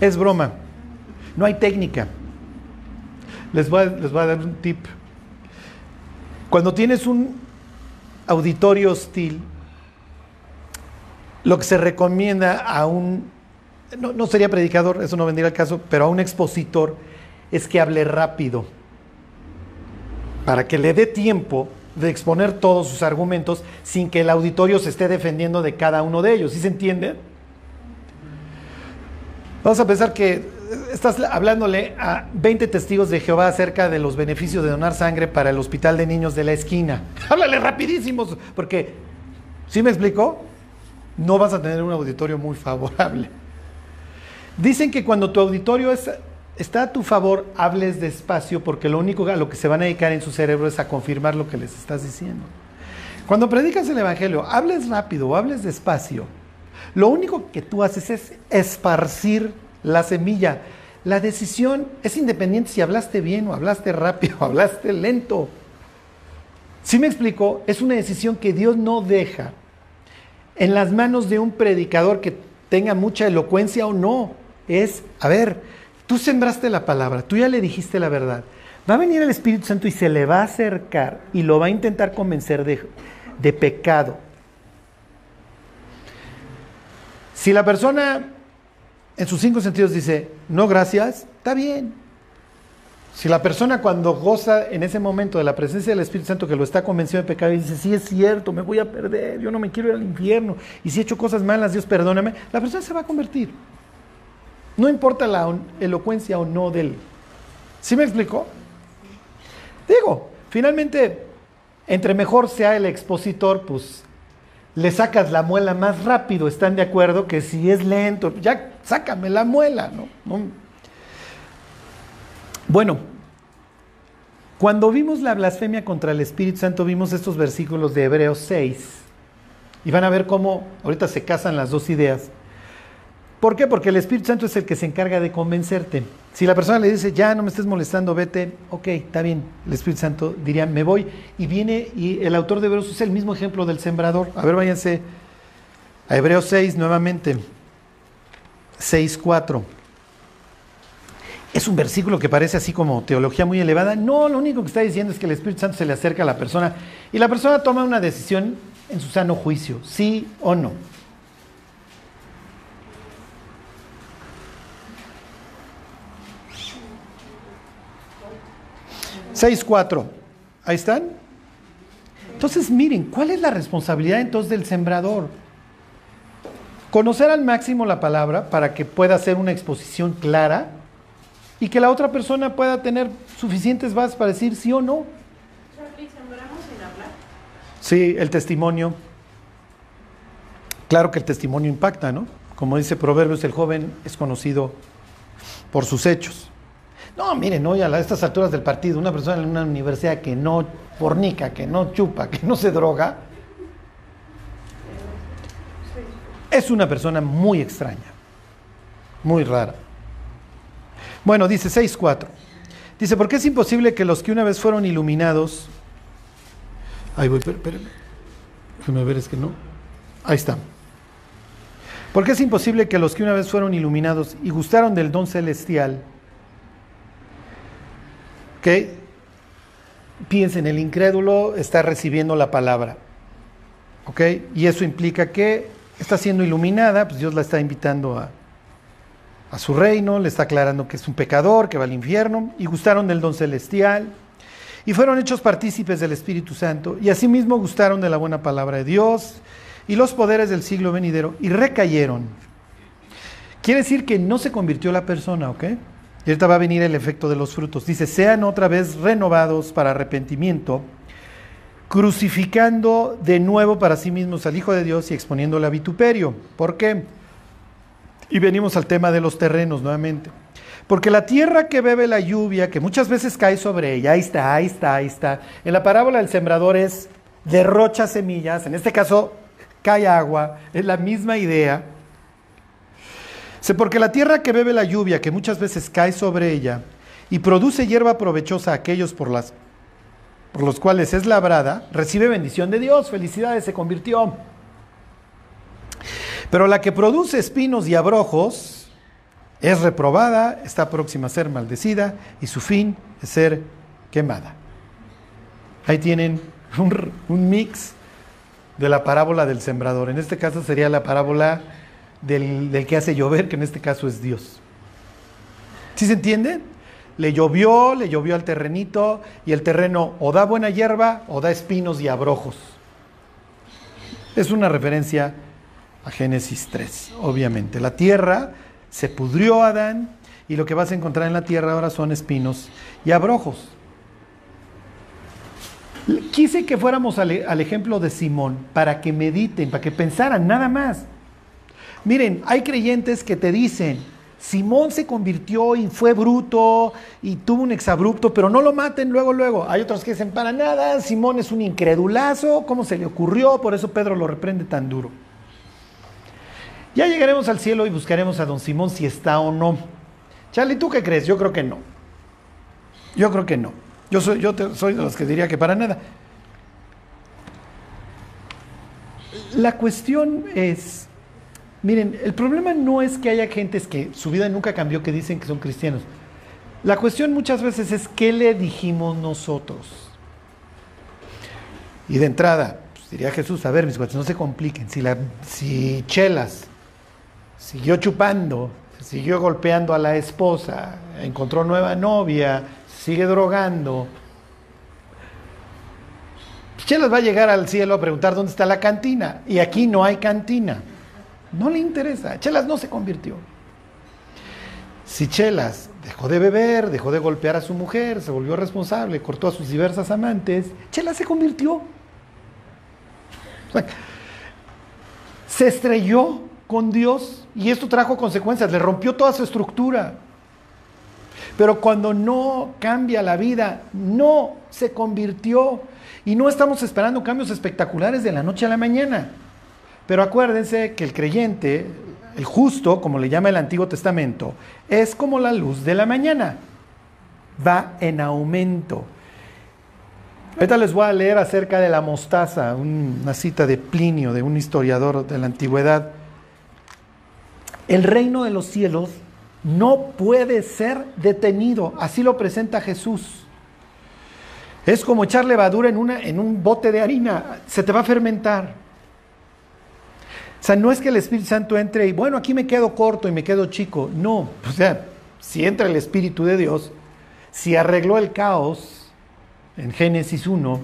Es broma. No hay técnica. Les voy a, les voy a dar un tip. Cuando tienes un auditorio hostil, lo que se recomienda a un, no, no, sería predicador, eso no vendría al caso, pero a un expositor, es que hable rápido, para que le dé tiempo de exponer todos sus argumentos sin que el auditorio se esté defendiendo de cada uno de ellos. ¿Sí se entiende? Vamos a pensar que estás hablándole a 20 testigos de Jehová acerca de los beneficios de donar sangre para el hospital de niños de la esquina. Háblale rapidísimos, porque, ¿sí me explicó? No vas a tener un auditorio muy favorable. Dicen que cuando tu auditorio es, está a tu favor, hables despacio, porque lo único a lo que se van a dedicar en su cerebro es a confirmar lo que les estás diciendo. Cuando predicas el Evangelio, hables rápido o hables despacio. Lo único que tú haces es esparcir la semilla. La decisión es independiente si hablaste bien o hablaste rápido o hablaste lento. Si ¿Sí me explico, es una decisión que Dios no deja en las manos de un predicador que tenga mucha elocuencia o no. Es, a ver, tú sembraste la palabra, tú ya le dijiste la verdad. Va a venir el Espíritu Santo y se le va a acercar y lo va a intentar convencer de, de pecado. Si la persona en sus cinco sentidos dice, no gracias, está bien. Si la persona cuando goza en ese momento de la presencia del Espíritu Santo que lo está convencido de pecado y dice, sí es cierto, me voy a perder, yo no me quiero ir al infierno, y si he hecho cosas malas, Dios perdóname, la persona se va a convertir. No importa la elocuencia o no de él. ¿Sí me explicó? Digo, finalmente, entre mejor sea el expositor, pues le sacas la muela más rápido, ¿están de acuerdo? Que si es lento, ya sácame la muela, ¿no? ¿no? Bueno, cuando vimos la blasfemia contra el Espíritu Santo, vimos estos versículos de Hebreos 6. Y van a ver cómo ahorita se casan las dos ideas. ¿Por qué? Porque el Espíritu Santo es el que se encarga de convencerte. Si la persona le dice, ya no me estés molestando, vete, ok, está bien. El Espíritu Santo diría, me voy. Y viene, y el autor de Hebreos es el mismo ejemplo del sembrador. A ver, váyanse a Hebreos 6 nuevamente. 6, 4. Es un versículo que parece así como teología muy elevada. No, lo único que está diciendo es que el Espíritu Santo se le acerca a la persona y la persona toma una decisión en su sano juicio, sí o no. 6.4. Ahí están. Entonces, miren, ¿cuál es la responsabilidad entonces del sembrador? Conocer al máximo la palabra para que pueda hacer una exposición clara y que la otra persona pueda tener suficientes bases para decir sí o no. Sí, el testimonio. Claro que el testimonio impacta, ¿no? Como dice Proverbios, el joven es conocido por sus hechos. No, miren, hoy a estas alturas del partido, una persona en una universidad que no fornica, que no chupa, que no se droga, es una persona muy extraña, muy rara. Bueno, dice 6.4. Dice, porque es imposible que los que una vez fueron iluminados... Ahí voy, espérenme. Déjame ver, es que no. Ahí está. Porque es imposible que los que una vez fueron iluminados y gustaron del don celestial que piensen, el incrédulo está recibiendo la palabra. ¿Ok? Y eso implica que está siendo iluminada, pues Dios la está invitando a, a su reino, le está aclarando que es un pecador, que va al infierno, y gustaron del don celestial, y fueron hechos partícipes del Espíritu Santo, y asimismo gustaron de la buena palabra de Dios y los poderes del siglo venidero, y recayeron. Quiere decir que no se convirtió la persona, ¿ok? Y ahorita va a venir el efecto de los frutos. Dice, sean otra vez renovados para arrepentimiento, crucificando de nuevo para sí mismos al Hijo de Dios y exponiéndole a vituperio. ¿Por qué? Y venimos al tema de los terrenos nuevamente. Porque la tierra que bebe la lluvia, que muchas veces cae sobre ella, ahí está, ahí está, ahí está. En la parábola del sembrador es derrocha semillas, en este caso cae agua, es la misma idea porque la tierra que bebe la lluvia, que muchas veces cae sobre ella, y produce hierba provechosa a aquellos por, las, por los cuales es labrada, recibe bendición de Dios, felicidades, se convirtió. Pero la que produce espinos y abrojos es reprobada, está próxima a ser maldecida y su fin es ser quemada. Ahí tienen un, un mix de la parábola del sembrador. En este caso sería la parábola del, que hace llover, que en este caso es Dios. ¿Sí se entiende? Le llovió, le llovió al terrenito y el terreno o da buena hierba o da espinos y abrojos. Es una referencia a Génesis 3, obviamente. La tierra se pudrió Adán y lo que vas a encontrar en la tierra ahora son espinos y abrojos. Quise que fuéramos al, al ejemplo de Simón para que mediten, para que pensaran nada más. Miren, hay creyentes que te dicen, Simón se convirtió y fue bruto y tuvo un exabrupto, pero no lo maten luego, luego. Hay otros que dicen, para nada, Simón es un incredulazo, ¿cómo se le ocurrió? Por eso Pedro lo reprende tan duro. Ya llegaremos al cielo y buscaremos a don Simón si está o no. Charlie, ¿tú qué crees? Yo creo que no. Yo creo que no. Yo soy, de los que diría que para nada. La cuestión es, Miren, el problema no es que haya gentes que su vida nunca cambió, que dicen que son cristianos. La cuestión muchas veces es qué le dijimos nosotros. Y de entrada, pues, diría Jesús, a ver, mis cuates, no se compliquen. Si, si Chelas siguió chupando, siguió golpeando a la esposa, encontró nueva novia, sigue drogando, Chelas va a llegar al cielo a preguntar dónde está la cantina. Y aquí no hay cantina. No le interesa. Chelas no se convirtió. Si Chelas dejó de beber, dejó de golpear a su mujer, se volvió responsable, cortó a sus diversas amantes, Chelas se convirtió. Se estrelló con Dios y esto trajo consecuencias, le rompió toda su estructura. Pero cuando no cambia la vida, no se convirtió. Y no estamos esperando cambios espectaculares de la noche a la mañana. Pero acuérdense que el creyente, El justo, como le llama el Antiguo Testamento, es como la luz de la mañana. Va en aumento. Ahorita les voy a leer acerca de la mostaza, una cita de Plinio, de un historiador de la antigüedad. El reino de los cielos no puede ser detenido, así lo presenta Jesús. Es como echar levadura en, una, en un bote de harina, se te va a fermentar. O sea, no es que el Espíritu Santo entre y, bueno, aquí me quedo corto y me quedo chico. No, o sea, si entra el Espíritu de Dios, si arregló el caos en Génesis 1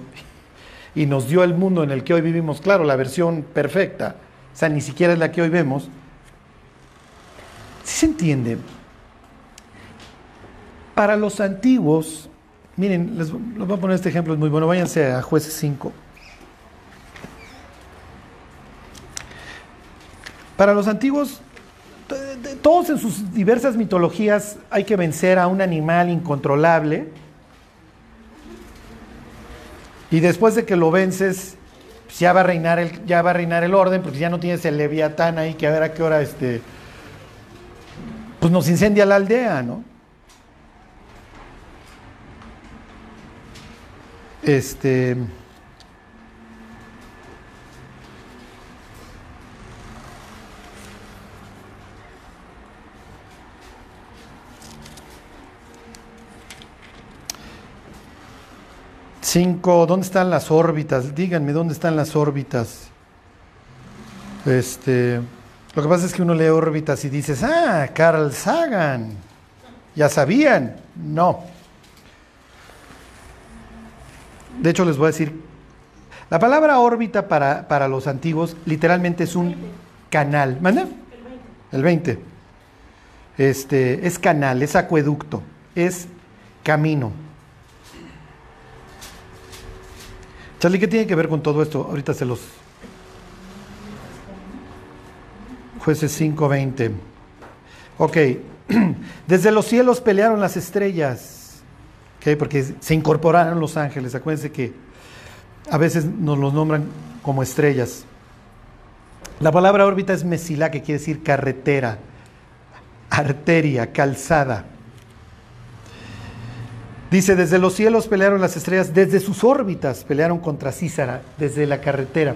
y nos dio el mundo en el que hoy vivimos, claro, la versión perfecta, o sea, ni siquiera es la que hoy vemos, si se entiende? Para los antiguos, miren, les, les voy a poner este ejemplo, es muy bueno, váyanse a jueces 5. Para los antiguos, todos en sus diversas mitologías hay que vencer a un animal incontrolable. Y después de que lo vences, ya va a reinar el, ya va a reinar el orden, porque ya no tienes el leviatán ahí que a ver a qué hora este, pues nos incendia la aldea, ¿no? Este. Cinco, ¿dónde están las órbitas? Díganme, ¿dónde están las órbitas? Este, lo que pasa es que uno lee órbitas y dices, ah, Carl Sagan, ya sabían. No. De hecho, les voy a decir, la palabra órbita para, para los antiguos literalmente es un canal. ¿Manda? El 20. Este, es canal, es acueducto, es camino. Charlie, ¿qué tiene que ver con todo esto? Ahorita se los... Jueces 5:20. Ok, desde los cielos pelearon las estrellas, okay, porque se incorporaron los ángeles. Acuérdense que a veces nos los nombran como estrellas. La palabra órbita es mesilá, que quiere decir carretera, arteria, calzada. Dice, desde los cielos pelearon las estrellas, desde sus órbitas pelearon contra Císara, desde la carretera.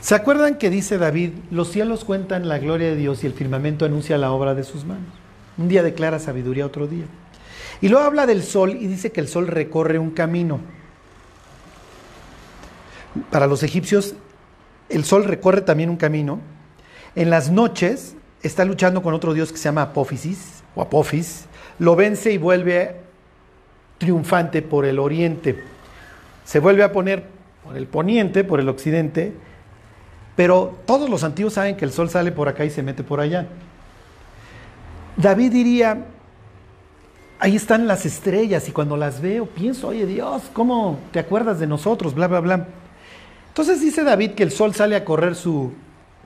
¿Se acuerdan que dice David, los cielos cuentan la gloria de Dios y el firmamento anuncia la obra de sus manos? Un día declara sabiduría, otro día. Y luego habla del sol y dice que el sol recorre un camino. Para los egipcios, el sol recorre también un camino. En las noches está luchando con otro dios que se llama Apófisis o Apophis, lo vence y vuelve triunfante por el oriente. Se vuelve a poner por el poniente, por el occidente, pero todos los antiguos saben que el sol sale por acá y se mete por allá. David diría, ahí están las estrellas y cuando las veo pienso, oye Dios, ¿cómo te acuerdas de nosotros? Bla, bla, bla. Entonces dice David que el sol sale a correr su,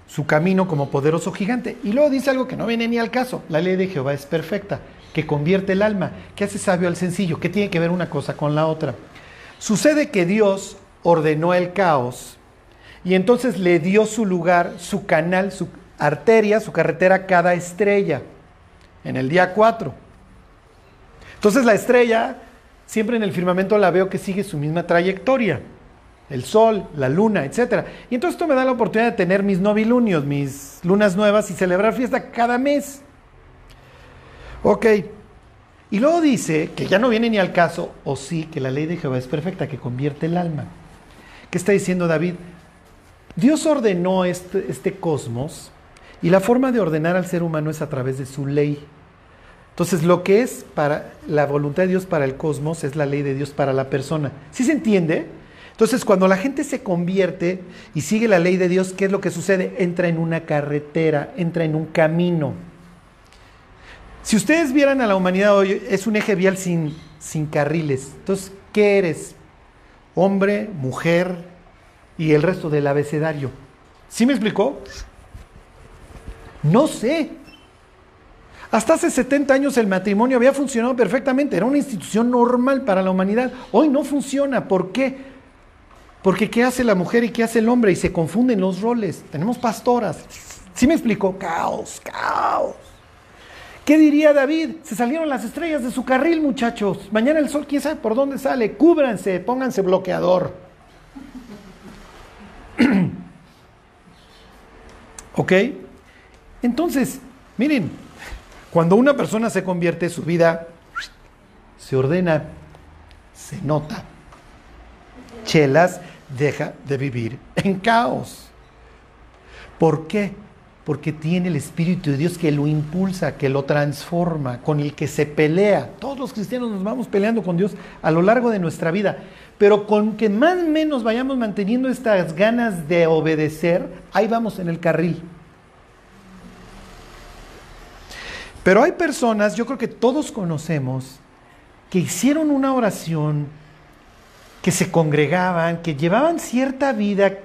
su camino como poderoso gigante. Y luego dice algo que no viene ni al caso. La ley de Jehová es perfecta que convierte el alma, que hace sabio al sencillo, que tiene que ver una cosa con la otra. Sucede que Dios ordenó el caos y entonces le dio su lugar, su canal, su arteria, su carretera a cada estrella en el día 4. Entonces la estrella, siempre en el firmamento la veo que sigue su misma trayectoria. El sol, la luna, etc. Y entonces esto me da la oportunidad de tener mis novilunios, mis lunas nuevas y celebrar fiesta cada mes. Ok. Y luego dice que ya no viene ni al caso, o sí, que la ley de Jehová es perfecta, que convierte el alma. ¿Qué está diciendo David? Dios ordenó este, este cosmos y la forma de ordenar al ser humano es a través de su ley. Entonces, lo que es para la voluntad de Dios para el cosmos es la ley de Dios para la persona. ¿Sí se entiende? Entonces, cuando la gente se convierte y sigue la ley de Dios, ¿qué es lo que sucede? Entra en una carretera, entra en un camino. Si ustedes vieran a la humanidad hoy, es un eje vial sin, sin carriles. Entonces, ¿qué eres? Hombre, mujer y el resto del abecedario. ¿Sí me explicó? No sé. Hasta hace 70 años el matrimonio había funcionado perfectamente, era una institución normal para la humanidad. Hoy no funciona. ¿Por qué? Porque ¿qué hace la mujer y qué hace el hombre? Y se confunden los roles. Tenemos pastoras, ¿Sí me explico? Caos, caos. ¿Qué diría David? Se salieron las estrellas de su carril, muchachos. Mañana el sol, quién sabe por dónde sale. Cúbranse, pónganse bloqueador. ¿Ok? Entonces, miren, cuando una persona se convierte, su vida se ordena, se nota. Chelas deja de vivir en caos. ¿Por qué? Porque tiene el Espíritu de Dios que lo impulsa, que lo transforma, con el que se pelea. Todos los cristianos nos vamos peleando con Dios a lo largo de nuestra vida. Pero con que más o menos vayamos manteniendo estas ganas de obedecer, ahí vamos en el carril. Pero hay personas, yo creo que todos conocemos, que hicieron una oración, que se congregaban, que llevaban cierta vida,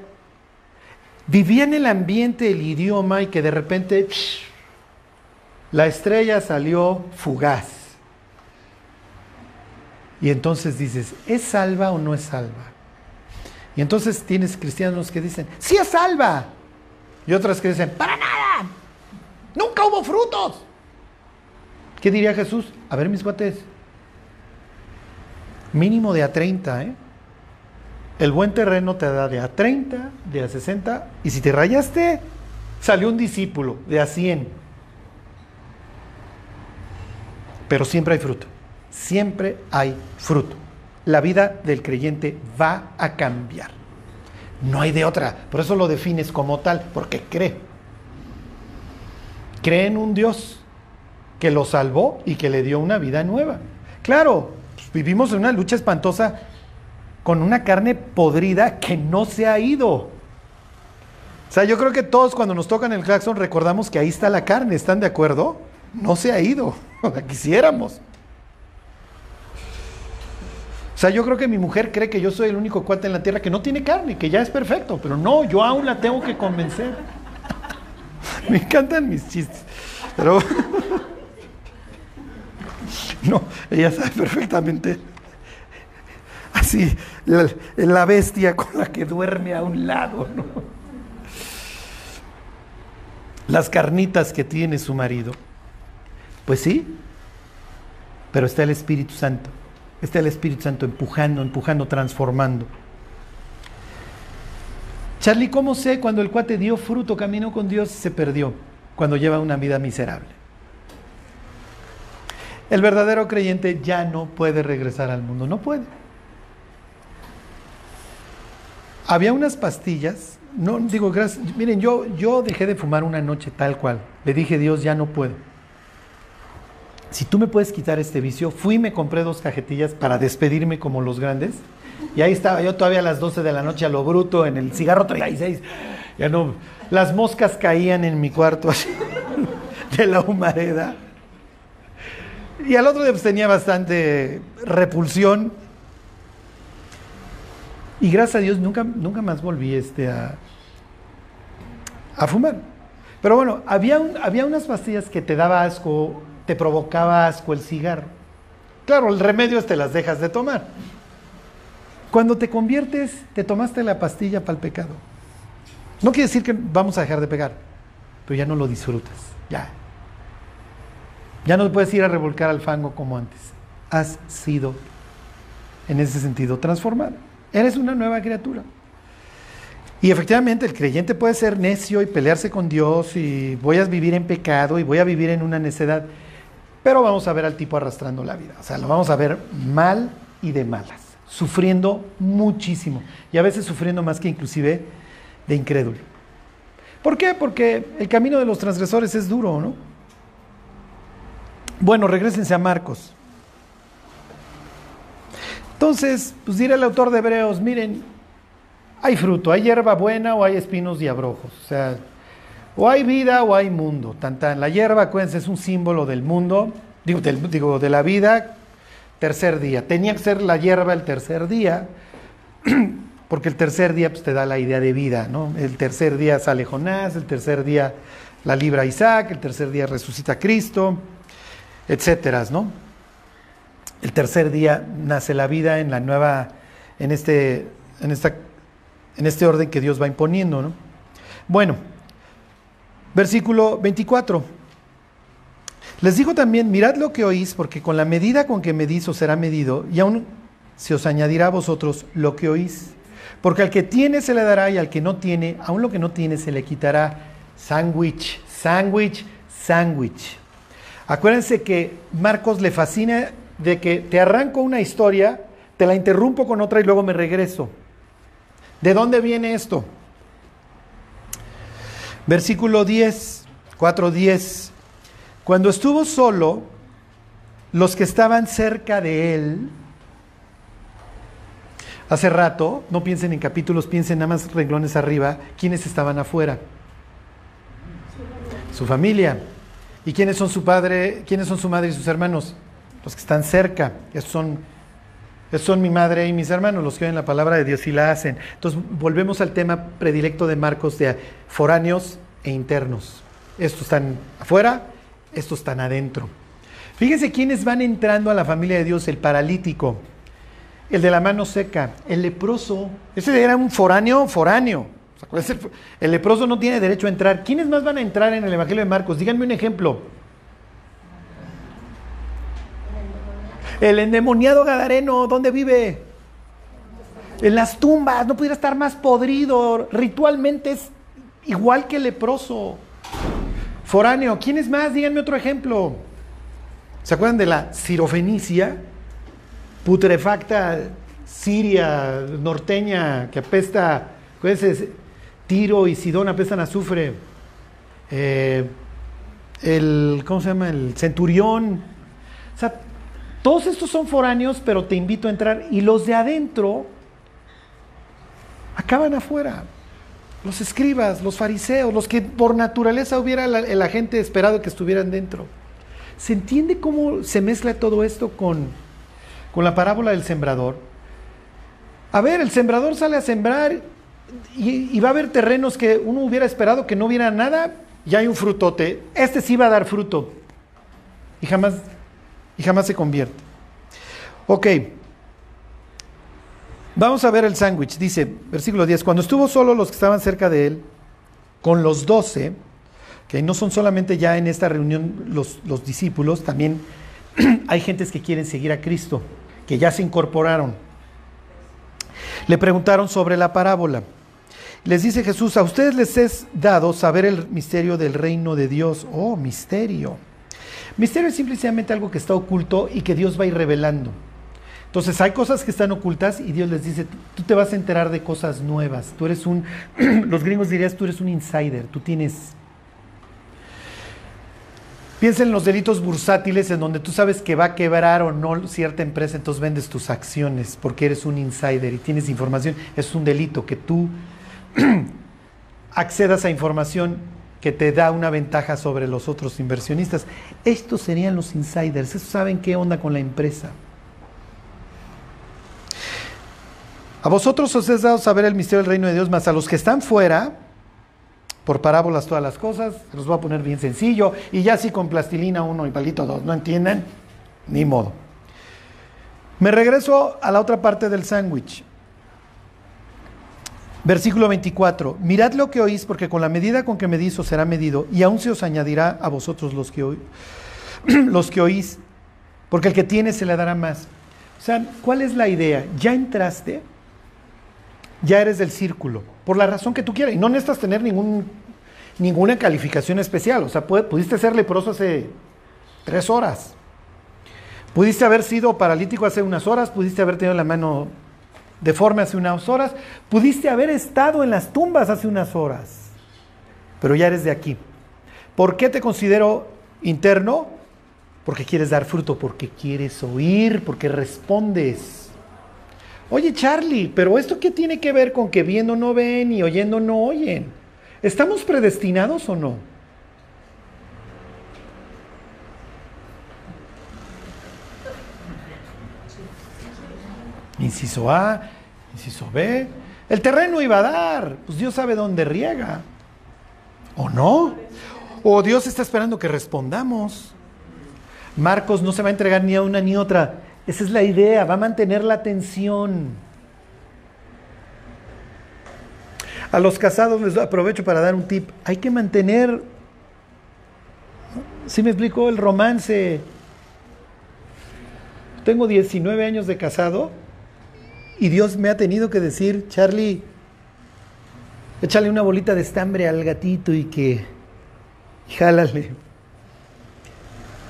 vivían el ambiente, el idioma y que de repente la estrella salió fugaz. Y entonces dices, ¿es salva o no es salva? Y entonces tienes cristianos que dicen, sí es salva. Y otras que dicen, para nada. Nunca hubo frutos. ¿Qué diría Jesús? A ver, mis cuates. Mínimo de a 30, ¿eh? El buen terreno te da de a 30, de a 60, y si te rayaste, salió un discípulo de a 100. Pero siempre hay fruto, siempre hay fruto. La vida del creyente va a cambiar. No hay de otra, por eso lo defines como tal, porque cree. Cree en un Dios que lo salvó y que le dio una vida nueva. Claro, pues, vivimos en una lucha espantosa con una carne podrida que no se ha ido. O sea, yo creo que todos cuando nos tocan el claxon recordamos que ahí está la carne, ¿están de acuerdo? No se ha ido, o sea, quisiéramos. O sea, yo creo que mi mujer cree que yo soy el único cuate en la tierra que no tiene carne, que ya es perfecto, pero no, yo aún la tengo que convencer. Me encantan mis chistes, pero no, ella sabe perfectamente. Así, la, bestia con la que duerme a un lado, ¿no? Las carnitas que tiene su marido. Pues sí, pero está el Espíritu Santo. Está el Espíritu Santo empujando, empujando, transformando. Charlie, ¿cómo sé cuando el cuate dio fruto, caminó con Dios se perdió? Cuando lleva una vida miserable. El verdadero creyente ya no puede regresar al mundo, no puede. Había unas pastillas, no digo gracias, miren, yo, yo dejé de fumar una noche tal cual. Le dije, Dios, ya no puedo. Si tú me puedes quitar este vicio, fui y me compré dos cajetillas para despedirme como los grandes. Y ahí estaba yo todavía a las 12 de la noche a lo bruto en el cigarro 36. Ya no, las moscas caían en mi cuarto así, de la humareda. Y al otro día pues, tenía bastante repulsión. Y gracias a Dios nunca, nunca más volví este a, fumar. Pero bueno, había, había unas pastillas que te daba asco, te provocaba asco el cigarro. Claro, el remedio es te las dejas de tomar. Cuando te conviertes, te tomaste la pastilla para el pecado. No quiere decir que vamos a dejar de pegar, pero ya no lo disfrutas. Ya, ya no puedes ir a revolcar al fango como antes. Has sido, en ese sentido, transformado. Eres una nueva criatura. Y efectivamente el creyente puede ser necio y pelearse con Dios y voy a vivir en pecado y voy a vivir en una necedad. Pero vamos a ver al tipo arrastrando la vida. O sea, lo vamos a ver mal y de malas. Sufriendo muchísimo. Y a veces sufriendo más que inclusive de incrédulo. ¿Por qué? Porque el camino de los transgresores es duro, ¿no? Bueno, regresense a Marcos. Entonces, pues dirá el autor de Hebreos, miren, hay fruto, hay hierba buena o hay espinos y abrojos. O sea, o hay vida o hay mundo. Tan, La hierba, acuérdense, es un símbolo del mundo, digo, digo, de la vida, tercer día. Tenía que ser la hierba el tercer día, porque el tercer día pues, te da la idea de vida, ¿no? El tercer día sale Jonás, el tercer día la libra Isaac, el tercer día resucita Cristo etcétera, ¿no? El tercer día nace la vida en la nueva, en este, en esta, en este orden que Dios va imponiendo, ¿no? Bueno, Versículo 24. Les digo también, mirad lo que oís, porque con la medida con que medís os será medido, y aún se os añadirá a vosotros lo que oís. Porque al que tiene se le dará, y al que no tiene, aún lo que no tiene se le quitará. Sándwich, sándwich, sándwich. Acuérdense que Marcos le fascina de que te arranco una historia, te la interrumpo con otra y luego me regreso. ¿De dónde viene esto? Versículo 10, 4.10. Cuando estuvo solo, los que estaban cerca de él, hace rato, no piensen en capítulos, piensen nada más renglones arriba, ¿quiénes estaban afuera? Su familia. ¿Y quiénes son su padre, quiénes son su madre y sus hermanos? Los que están cerca. Esos son, esos son mi madre y mis hermanos, los que oyen la palabra de Dios y la hacen. Entonces, volvemos al tema predilecto de Marcos de foráneos e internos. Estos están afuera, estos están adentro. Fíjense quiénes van entrando a la familia de Dios, el paralítico, el de la mano seca, el leproso. Ese era un foráneo, foráneo. El leproso no tiene derecho a entrar. ¿Quiénes más van a entrar en el Evangelio de Marcos? Díganme un ejemplo. El endemoniado Gadareno, ¿dónde vive? En las tumbas, no pudiera estar más podrido. Ritualmente es igual que leproso. Foráneo, ¿quiénes más? Díganme otro ejemplo. ¿Se acuerdan de la sirofenicia? Putrefacta siria, norteña, que apesta, acuérdense, Tiro y Sidón apestan azufre. Eh, el, ¿cómo se llama? El centurión. O sea, todos estos son foráneos, pero te invito a entrar. Y los de adentro acaban afuera los escribas, los fariseos, los que por naturaleza hubiera la, gente esperado que estuvieran dentro. ¿Se entiende cómo se mezcla todo esto con, con la parábola del sembrador? A ver, el sembrador sale a sembrar y, va a haber terrenos que uno hubiera esperado que no hubiera nada y hay un frutote. Este sí va a dar fruto y jamás, y jamás se convierte. Ok, Vamos a ver el sándwich. Dice, versículo 10, cuando estuvo solo los que estaban cerca de él, con los doce, que no son solamente ya en esta reunión los, los discípulos, también hay gentes que quieren seguir a Cristo, que ya se incorporaron. Le preguntaron sobre la parábola. Les dice Jesús, a ustedes les es dado saber el misterio del reino de Dios. Oh, misterio. Misterio es simplemente algo que está oculto y que Dios va a ir revelando. Entonces hay cosas que están ocultas y Dios les dice, tú te vas a enterar de cosas nuevas. Tú eres un, los gringos dirías, tú eres un insider, tú tienes... Piensa en los delitos bursátiles en donde tú sabes que va a quebrar o no cierta empresa, entonces vendes tus acciones porque eres un insider y tienes información. Es un delito que tú accedas a información que te da una ventaja sobre los otros inversionistas. Estos serían los insiders, esos saben qué onda con la empresa. A vosotros os es dado saber el misterio del reino de Dios, más a los que están fuera, por parábolas todas las cosas, los voy a poner bien sencillo, y ya si con plastilina uno y palito dos, ¿no entienden? Ni modo. Me regreso a la otra parte del sándwich. Versículo 24. Mirad lo que oís, porque con la medida con que medís os será medido, y aún se os añadirá a vosotros los que, oís, porque el que tiene se le dará más. O sea, ¿cuál es la idea? ¿Ya entraste? ya eres del círculo, por la razón que tú quieras. Y no necesitas tener ningún, ninguna calificación especial. O sea, pudiste ser leproso hace tres horas. Pudiste haber sido paralítico hace unas horas, pudiste haber tenido la mano deforme hace unas horas, pudiste haber estado en las tumbas hace unas horas, pero ya eres de aquí. ¿Por qué te considero interno? Porque quieres dar fruto, porque quieres oír, porque respondes. Oye Charlie, pero ¿esto qué tiene que ver con que viendo no ven y oyendo no oyen? ¿Estamos predestinados o no? Inciso A, inciso B. El terreno iba a dar, pues Dios sabe dónde riega. ¿O no? O Dios está esperando que respondamos. Marcos no se va a entregar ni a una ni otra. Esa es la idea, va a mantener la atención. A los casados les aprovecho para dar un tip. Hay que mantener ¿Sí me explicó el romance? Tengo 19 años de casado y Dios me ha tenido que decir, Charlie, échale una bolita de estambre al gatito y que jálale.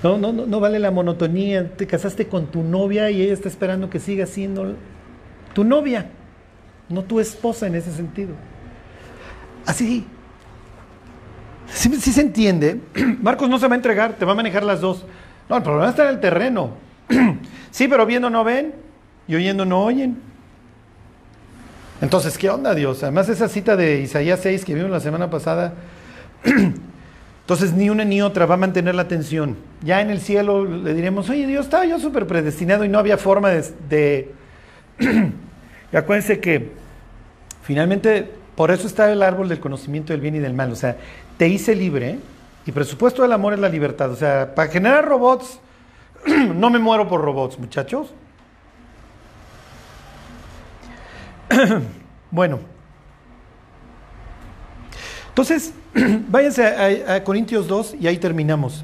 No, no, no, no vale la monotonía. Te casaste con tu novia y ella está esperando que siga siendo tu novia, no tu esposa en ese sentido. Así. Si se entiende. Marcos no se va a entregar, te va a manejar las dos. No, el problema está en el terreno. sí, pero viendo no ven y oyendo no oyen. Entonces, ¿qué onda Dios? Además, esa cita de Isaías 6 que vimos la semana pasada, entonces ni una ni otra va a mantener la atención. Ya en el cielo le diremos, oye Dios, estaba yo súper predestinado y no había forma de... y acuérdense que finalmente por eso está el árbol del conocimiento del bien y del mal. O sea, te hice libre y presupuesto del amor es la libertad. O sea, para generar robots, no me muero por robots, muchachos. bueno. Entonces, váyanse a, Corintios 2 y ahí terminamos.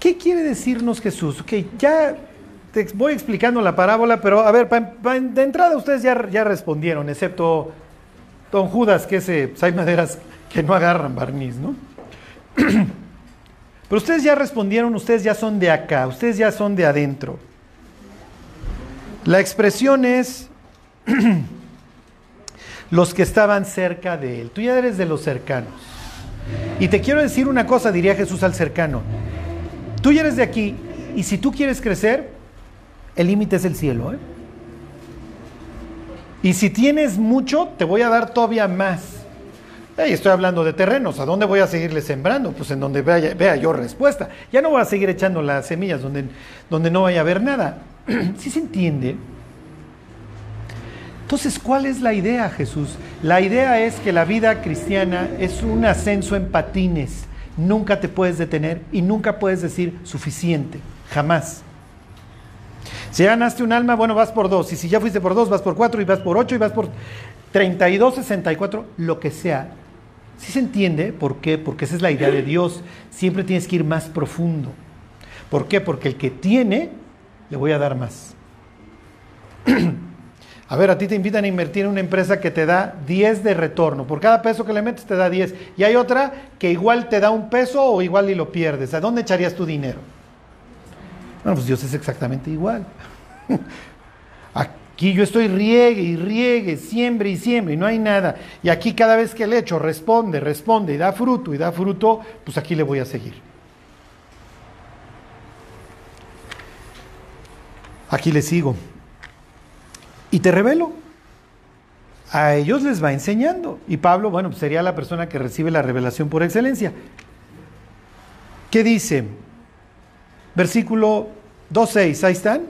¿Qué quiere decirnos Jesús? Ok, ya te voy explicando la parábola, pero a ver, de entrada ustedes ya, ya respondieron, excepto Don Judas, que ese, pues hay maderas que no agarran barniz, ¿no? Pero ustedes ya respondieron, ustedes ya son de acá, ustedes ya son de adentro. La expresión es los que estaban cerca de él. Tú ya eres de los cercanos. Y te quiero decir una cosa, diría Jesús al cercano. Tú ya eres de aquí y si tú quieres crecer, el límite es el cielo. ¿eh? Y si tienes mucho, te voy a dar todavía más. estoy hablando de terrenos. ¿A dónde voy a seguirle sembrando? Pues en donde vea, vea yo respuesta. Ya no voy a seguir echando las semillas donde, donde no vaya a haber nada. ¿Sí se entiende? Entonces, ¿cuál es la idea, Jesús? La idea es que la vida cristiana es un ascenso en patines. Nunca te puedes detener y nunca puedes decir suficiente. Jamás. Si ya ganaste un alma, bueno, vas por dos. Y si ya fuiste por dos, vas por cuatro, y vas por ocho, y vas por 32, 64, lo que sea. ¿Sí se entiende? ¿Por qué? Porque esa es la idea de Dios. Siempre tienes que ir más profundo. ¿Por qué? Porque el que tiene, le voy a dar más. A ver, a ti te invitan a invertir en una empresa que te da 10 de retorno. Por cada peso que le metes te da 10. Y hay otra que igual te da un peso o igual y lo pierdes. ¿A dónde echarías tu dinero? Bueno, pues Dios es exactamente igual. Aquí yo estoy riegue y riegue, siembre y siembre y no hay nada. Y aquí cada vez que le echo responde, responde y da fruto y da fruto, pues aquí le voy a seguir. Aquí le sigo. Y te revelo. A ellos les va enseñando. Y Pablo, bueno, pues sería la persona que recibe la revelación por excelencia. ¿Qué dice? Versículo 2.6, ahí están.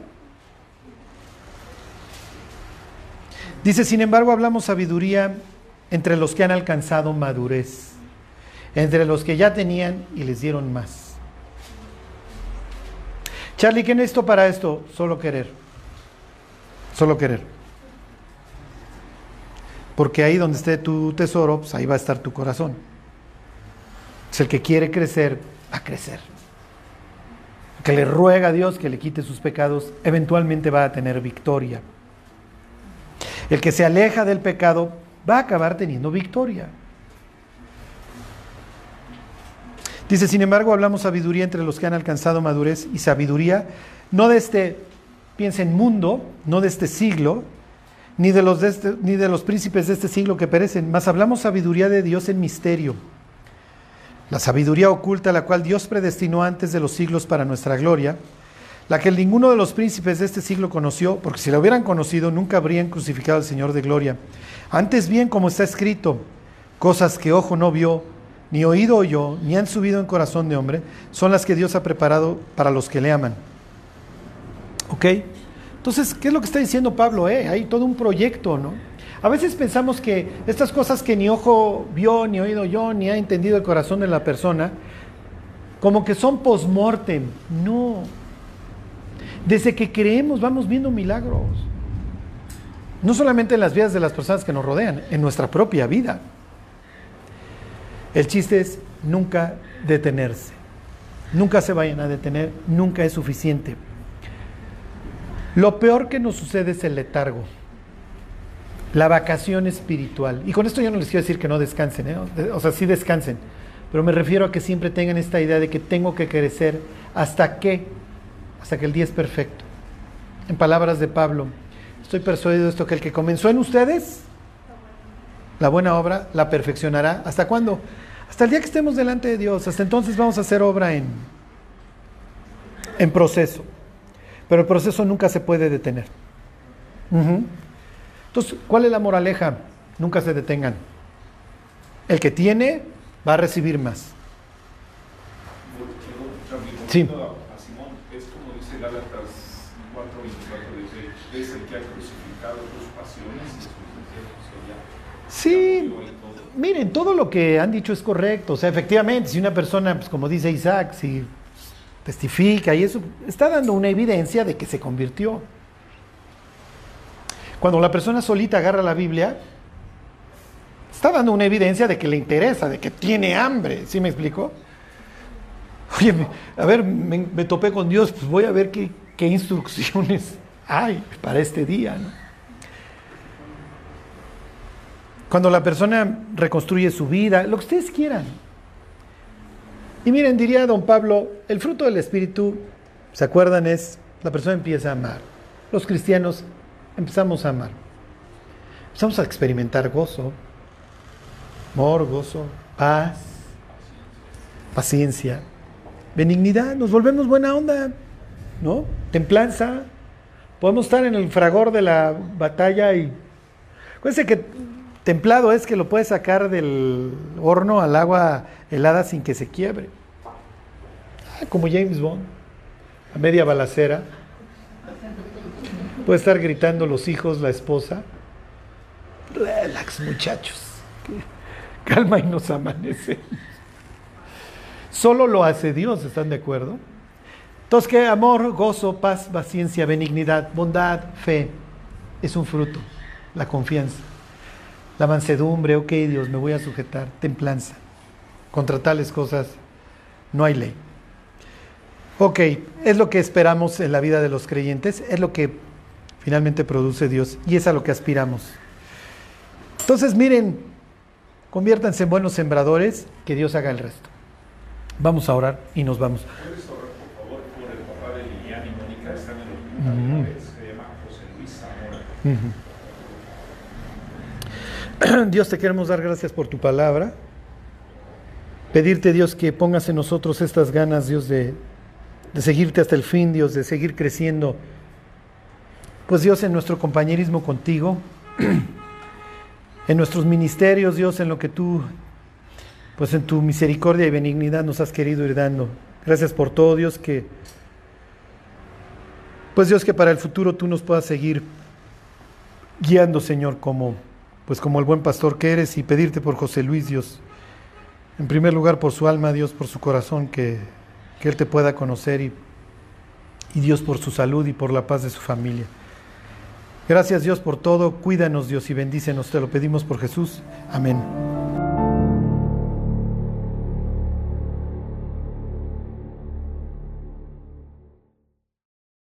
Dice, sin embargo, hablamos sabiduría entre los que han alcanzado madurez, entre los que ya tenían y les dieron más. Charlie, ¿qué esto para esto? Solo querer. Solo querer. Porque ahí donde esté tu tesoro, pues ahí va a estar tu corazón. Es el que quiere crecer, va a crecer que le ruega a Dios que le quite sus pecados, eventualmente va a tener victoria. El que se aleja del pecado va a acabar teniendo victoria. Dice, sin embargo, hablamos sabiduría entre los que han alcanzado madurez y sabiduría, no de este, piensen, mundo, no de este siglo, ni de los, este, ni de los príncipes de este siglo que perecen, mas hablamos sabiduría de Dios en misterio la sabiduría oculta la cual Dios predestinó antes de los siglos para nuestra gloria, la que ninguno de los príncipes de este siglo conoció, porque si la hubieran conocido nunca habrían crucificado al Señor de gloria. Antes bien, como está escrito, cosas que ojo no vio, ni oído oyó, ni han subido en corazón de hombre, son las que Dios ha preparado para los que le aman. ¿Ok? Entonces, ¿qué es lo que está diciendo Pablo? Eh? Hay todo un proyecto, ¿no? A veces pensamos que estas cosas que ni ojo vio, ni oído yo, ni ha entendido el corazón de la persona, como que son post-mortem. No. Desde que creemos vamos viendo milagros. No solamente en las vidas de las personas que nos rodean, en nuestra propia vida. El chiste es nunca detenerse. Nunca se vayan a detener, nunca es suficiente. Lo peor que nos sucede es el letargo, la vacación espiritual. Y con esto yo no les quiero decir que no descansen, ¿eh? o sea, sí descansen, pero me refiero a que siempre tengan esta idea de que tengo que crecer hasta que, hasta que el día es perfecto. En palabras de Pablo, estoy persuadido de esto, que el que comenzó en ustedes, la buena obra, la perfeccionará. ¿Hasta cuándo? Hasta el día que estemos delante de Dios. Hasta entonces vamos a hacer obra en, en proceso. Pero el proceso nunca se puede detener. Entonces, ¿cuál es la moraleja? Nunca se detengan. El que tiene va a recibir más. Sí. A Simón, es como dice Gálatas 4:24, dice, es el que ha crucificado tus pasiones. Sí, miren, todo lo que han dicho es correcto. O sea, efectivamente, si una persona, pues como dice Isaac, si testifica y eso, está dando una evidencia de que se convirtió. Cuando la persona solita agarra la Biblia, está dando una evidencia de que le interesa, de que tiene hambre. ¿Sí me explico? Oye, a ver, me, topé con Dios, pues voy a ver qué, qué instrucciones hay para este día. Cuando la persona reconstruye su vida, lo que ustedes quieran. Y miren, diría don Pablo, el fruto del Espíritu, ¿se acuerdan? Es la persona empieza a amar. Los cristianos empezamos a amar. Empezamos a experimentar gozo, amor, gozo, paz, paciencia, benignidad. Nos volvemos buena onda, ¿no? Templanza. Podemos estar en el fragor de la batalla y... Acuérdense que Templado es que lo puedes sacar del horno al agua helada sin que se quiebre. Ah, como James Bond, a media balacera. Puede estar gritando los hijos, la esposa. Relax, muchachos. Calma y nos amanece. Solo lo hace Dios, ¿están de acuerdo? Entonces, ¿qué? Amor, gozo, paz, paciencia, benignidad, bondad, fe. Es un fruto, la confianza. La mansedumbre, ok Dios, me voy a sujetar, templanza. Contra tales cosas no hay ley. Ok, es lo que esperamos en la vida de los creyentes, es lo que finalmente produce Dios y es a lo que aspiramos. Entonces miren, conviértanse en buenos sembradores, que Dios haga el resto. Vamos a orar y nos vamos. ¿Puedes orar, por favor, por el papá de Liliana y Mónica? Están en el hospital, se llama José Luis Zamora. Dios te queremos dar gracias por tu palabra. Pedirte, Dios, que pongas en nosotros estas ganas, Dios, de, de seguirte hasta el fin, Dios, de seguir creciendo. Pues Dios, en nuestro compañerismo contigo, en nuestros ministerios, Dios, en lo que tú, pues en tu misericordia y benignidad nos has querido ir dando. Gracias por todo, Dios, que, pues Dios, que para el futuro tú nos puedas seguir guiando, Señor, como pues como el buen pastor que eres y pedirte por José Luis, Dios, en primer lugar por su alma, Dios, por su corazón, que, Él te pueda conocer y, y Dios por su salud y por la paz de su familia. Gracias Dios por todo, cuídanos Dios y bendícenos, te lo pedimos por Jesús. Amén.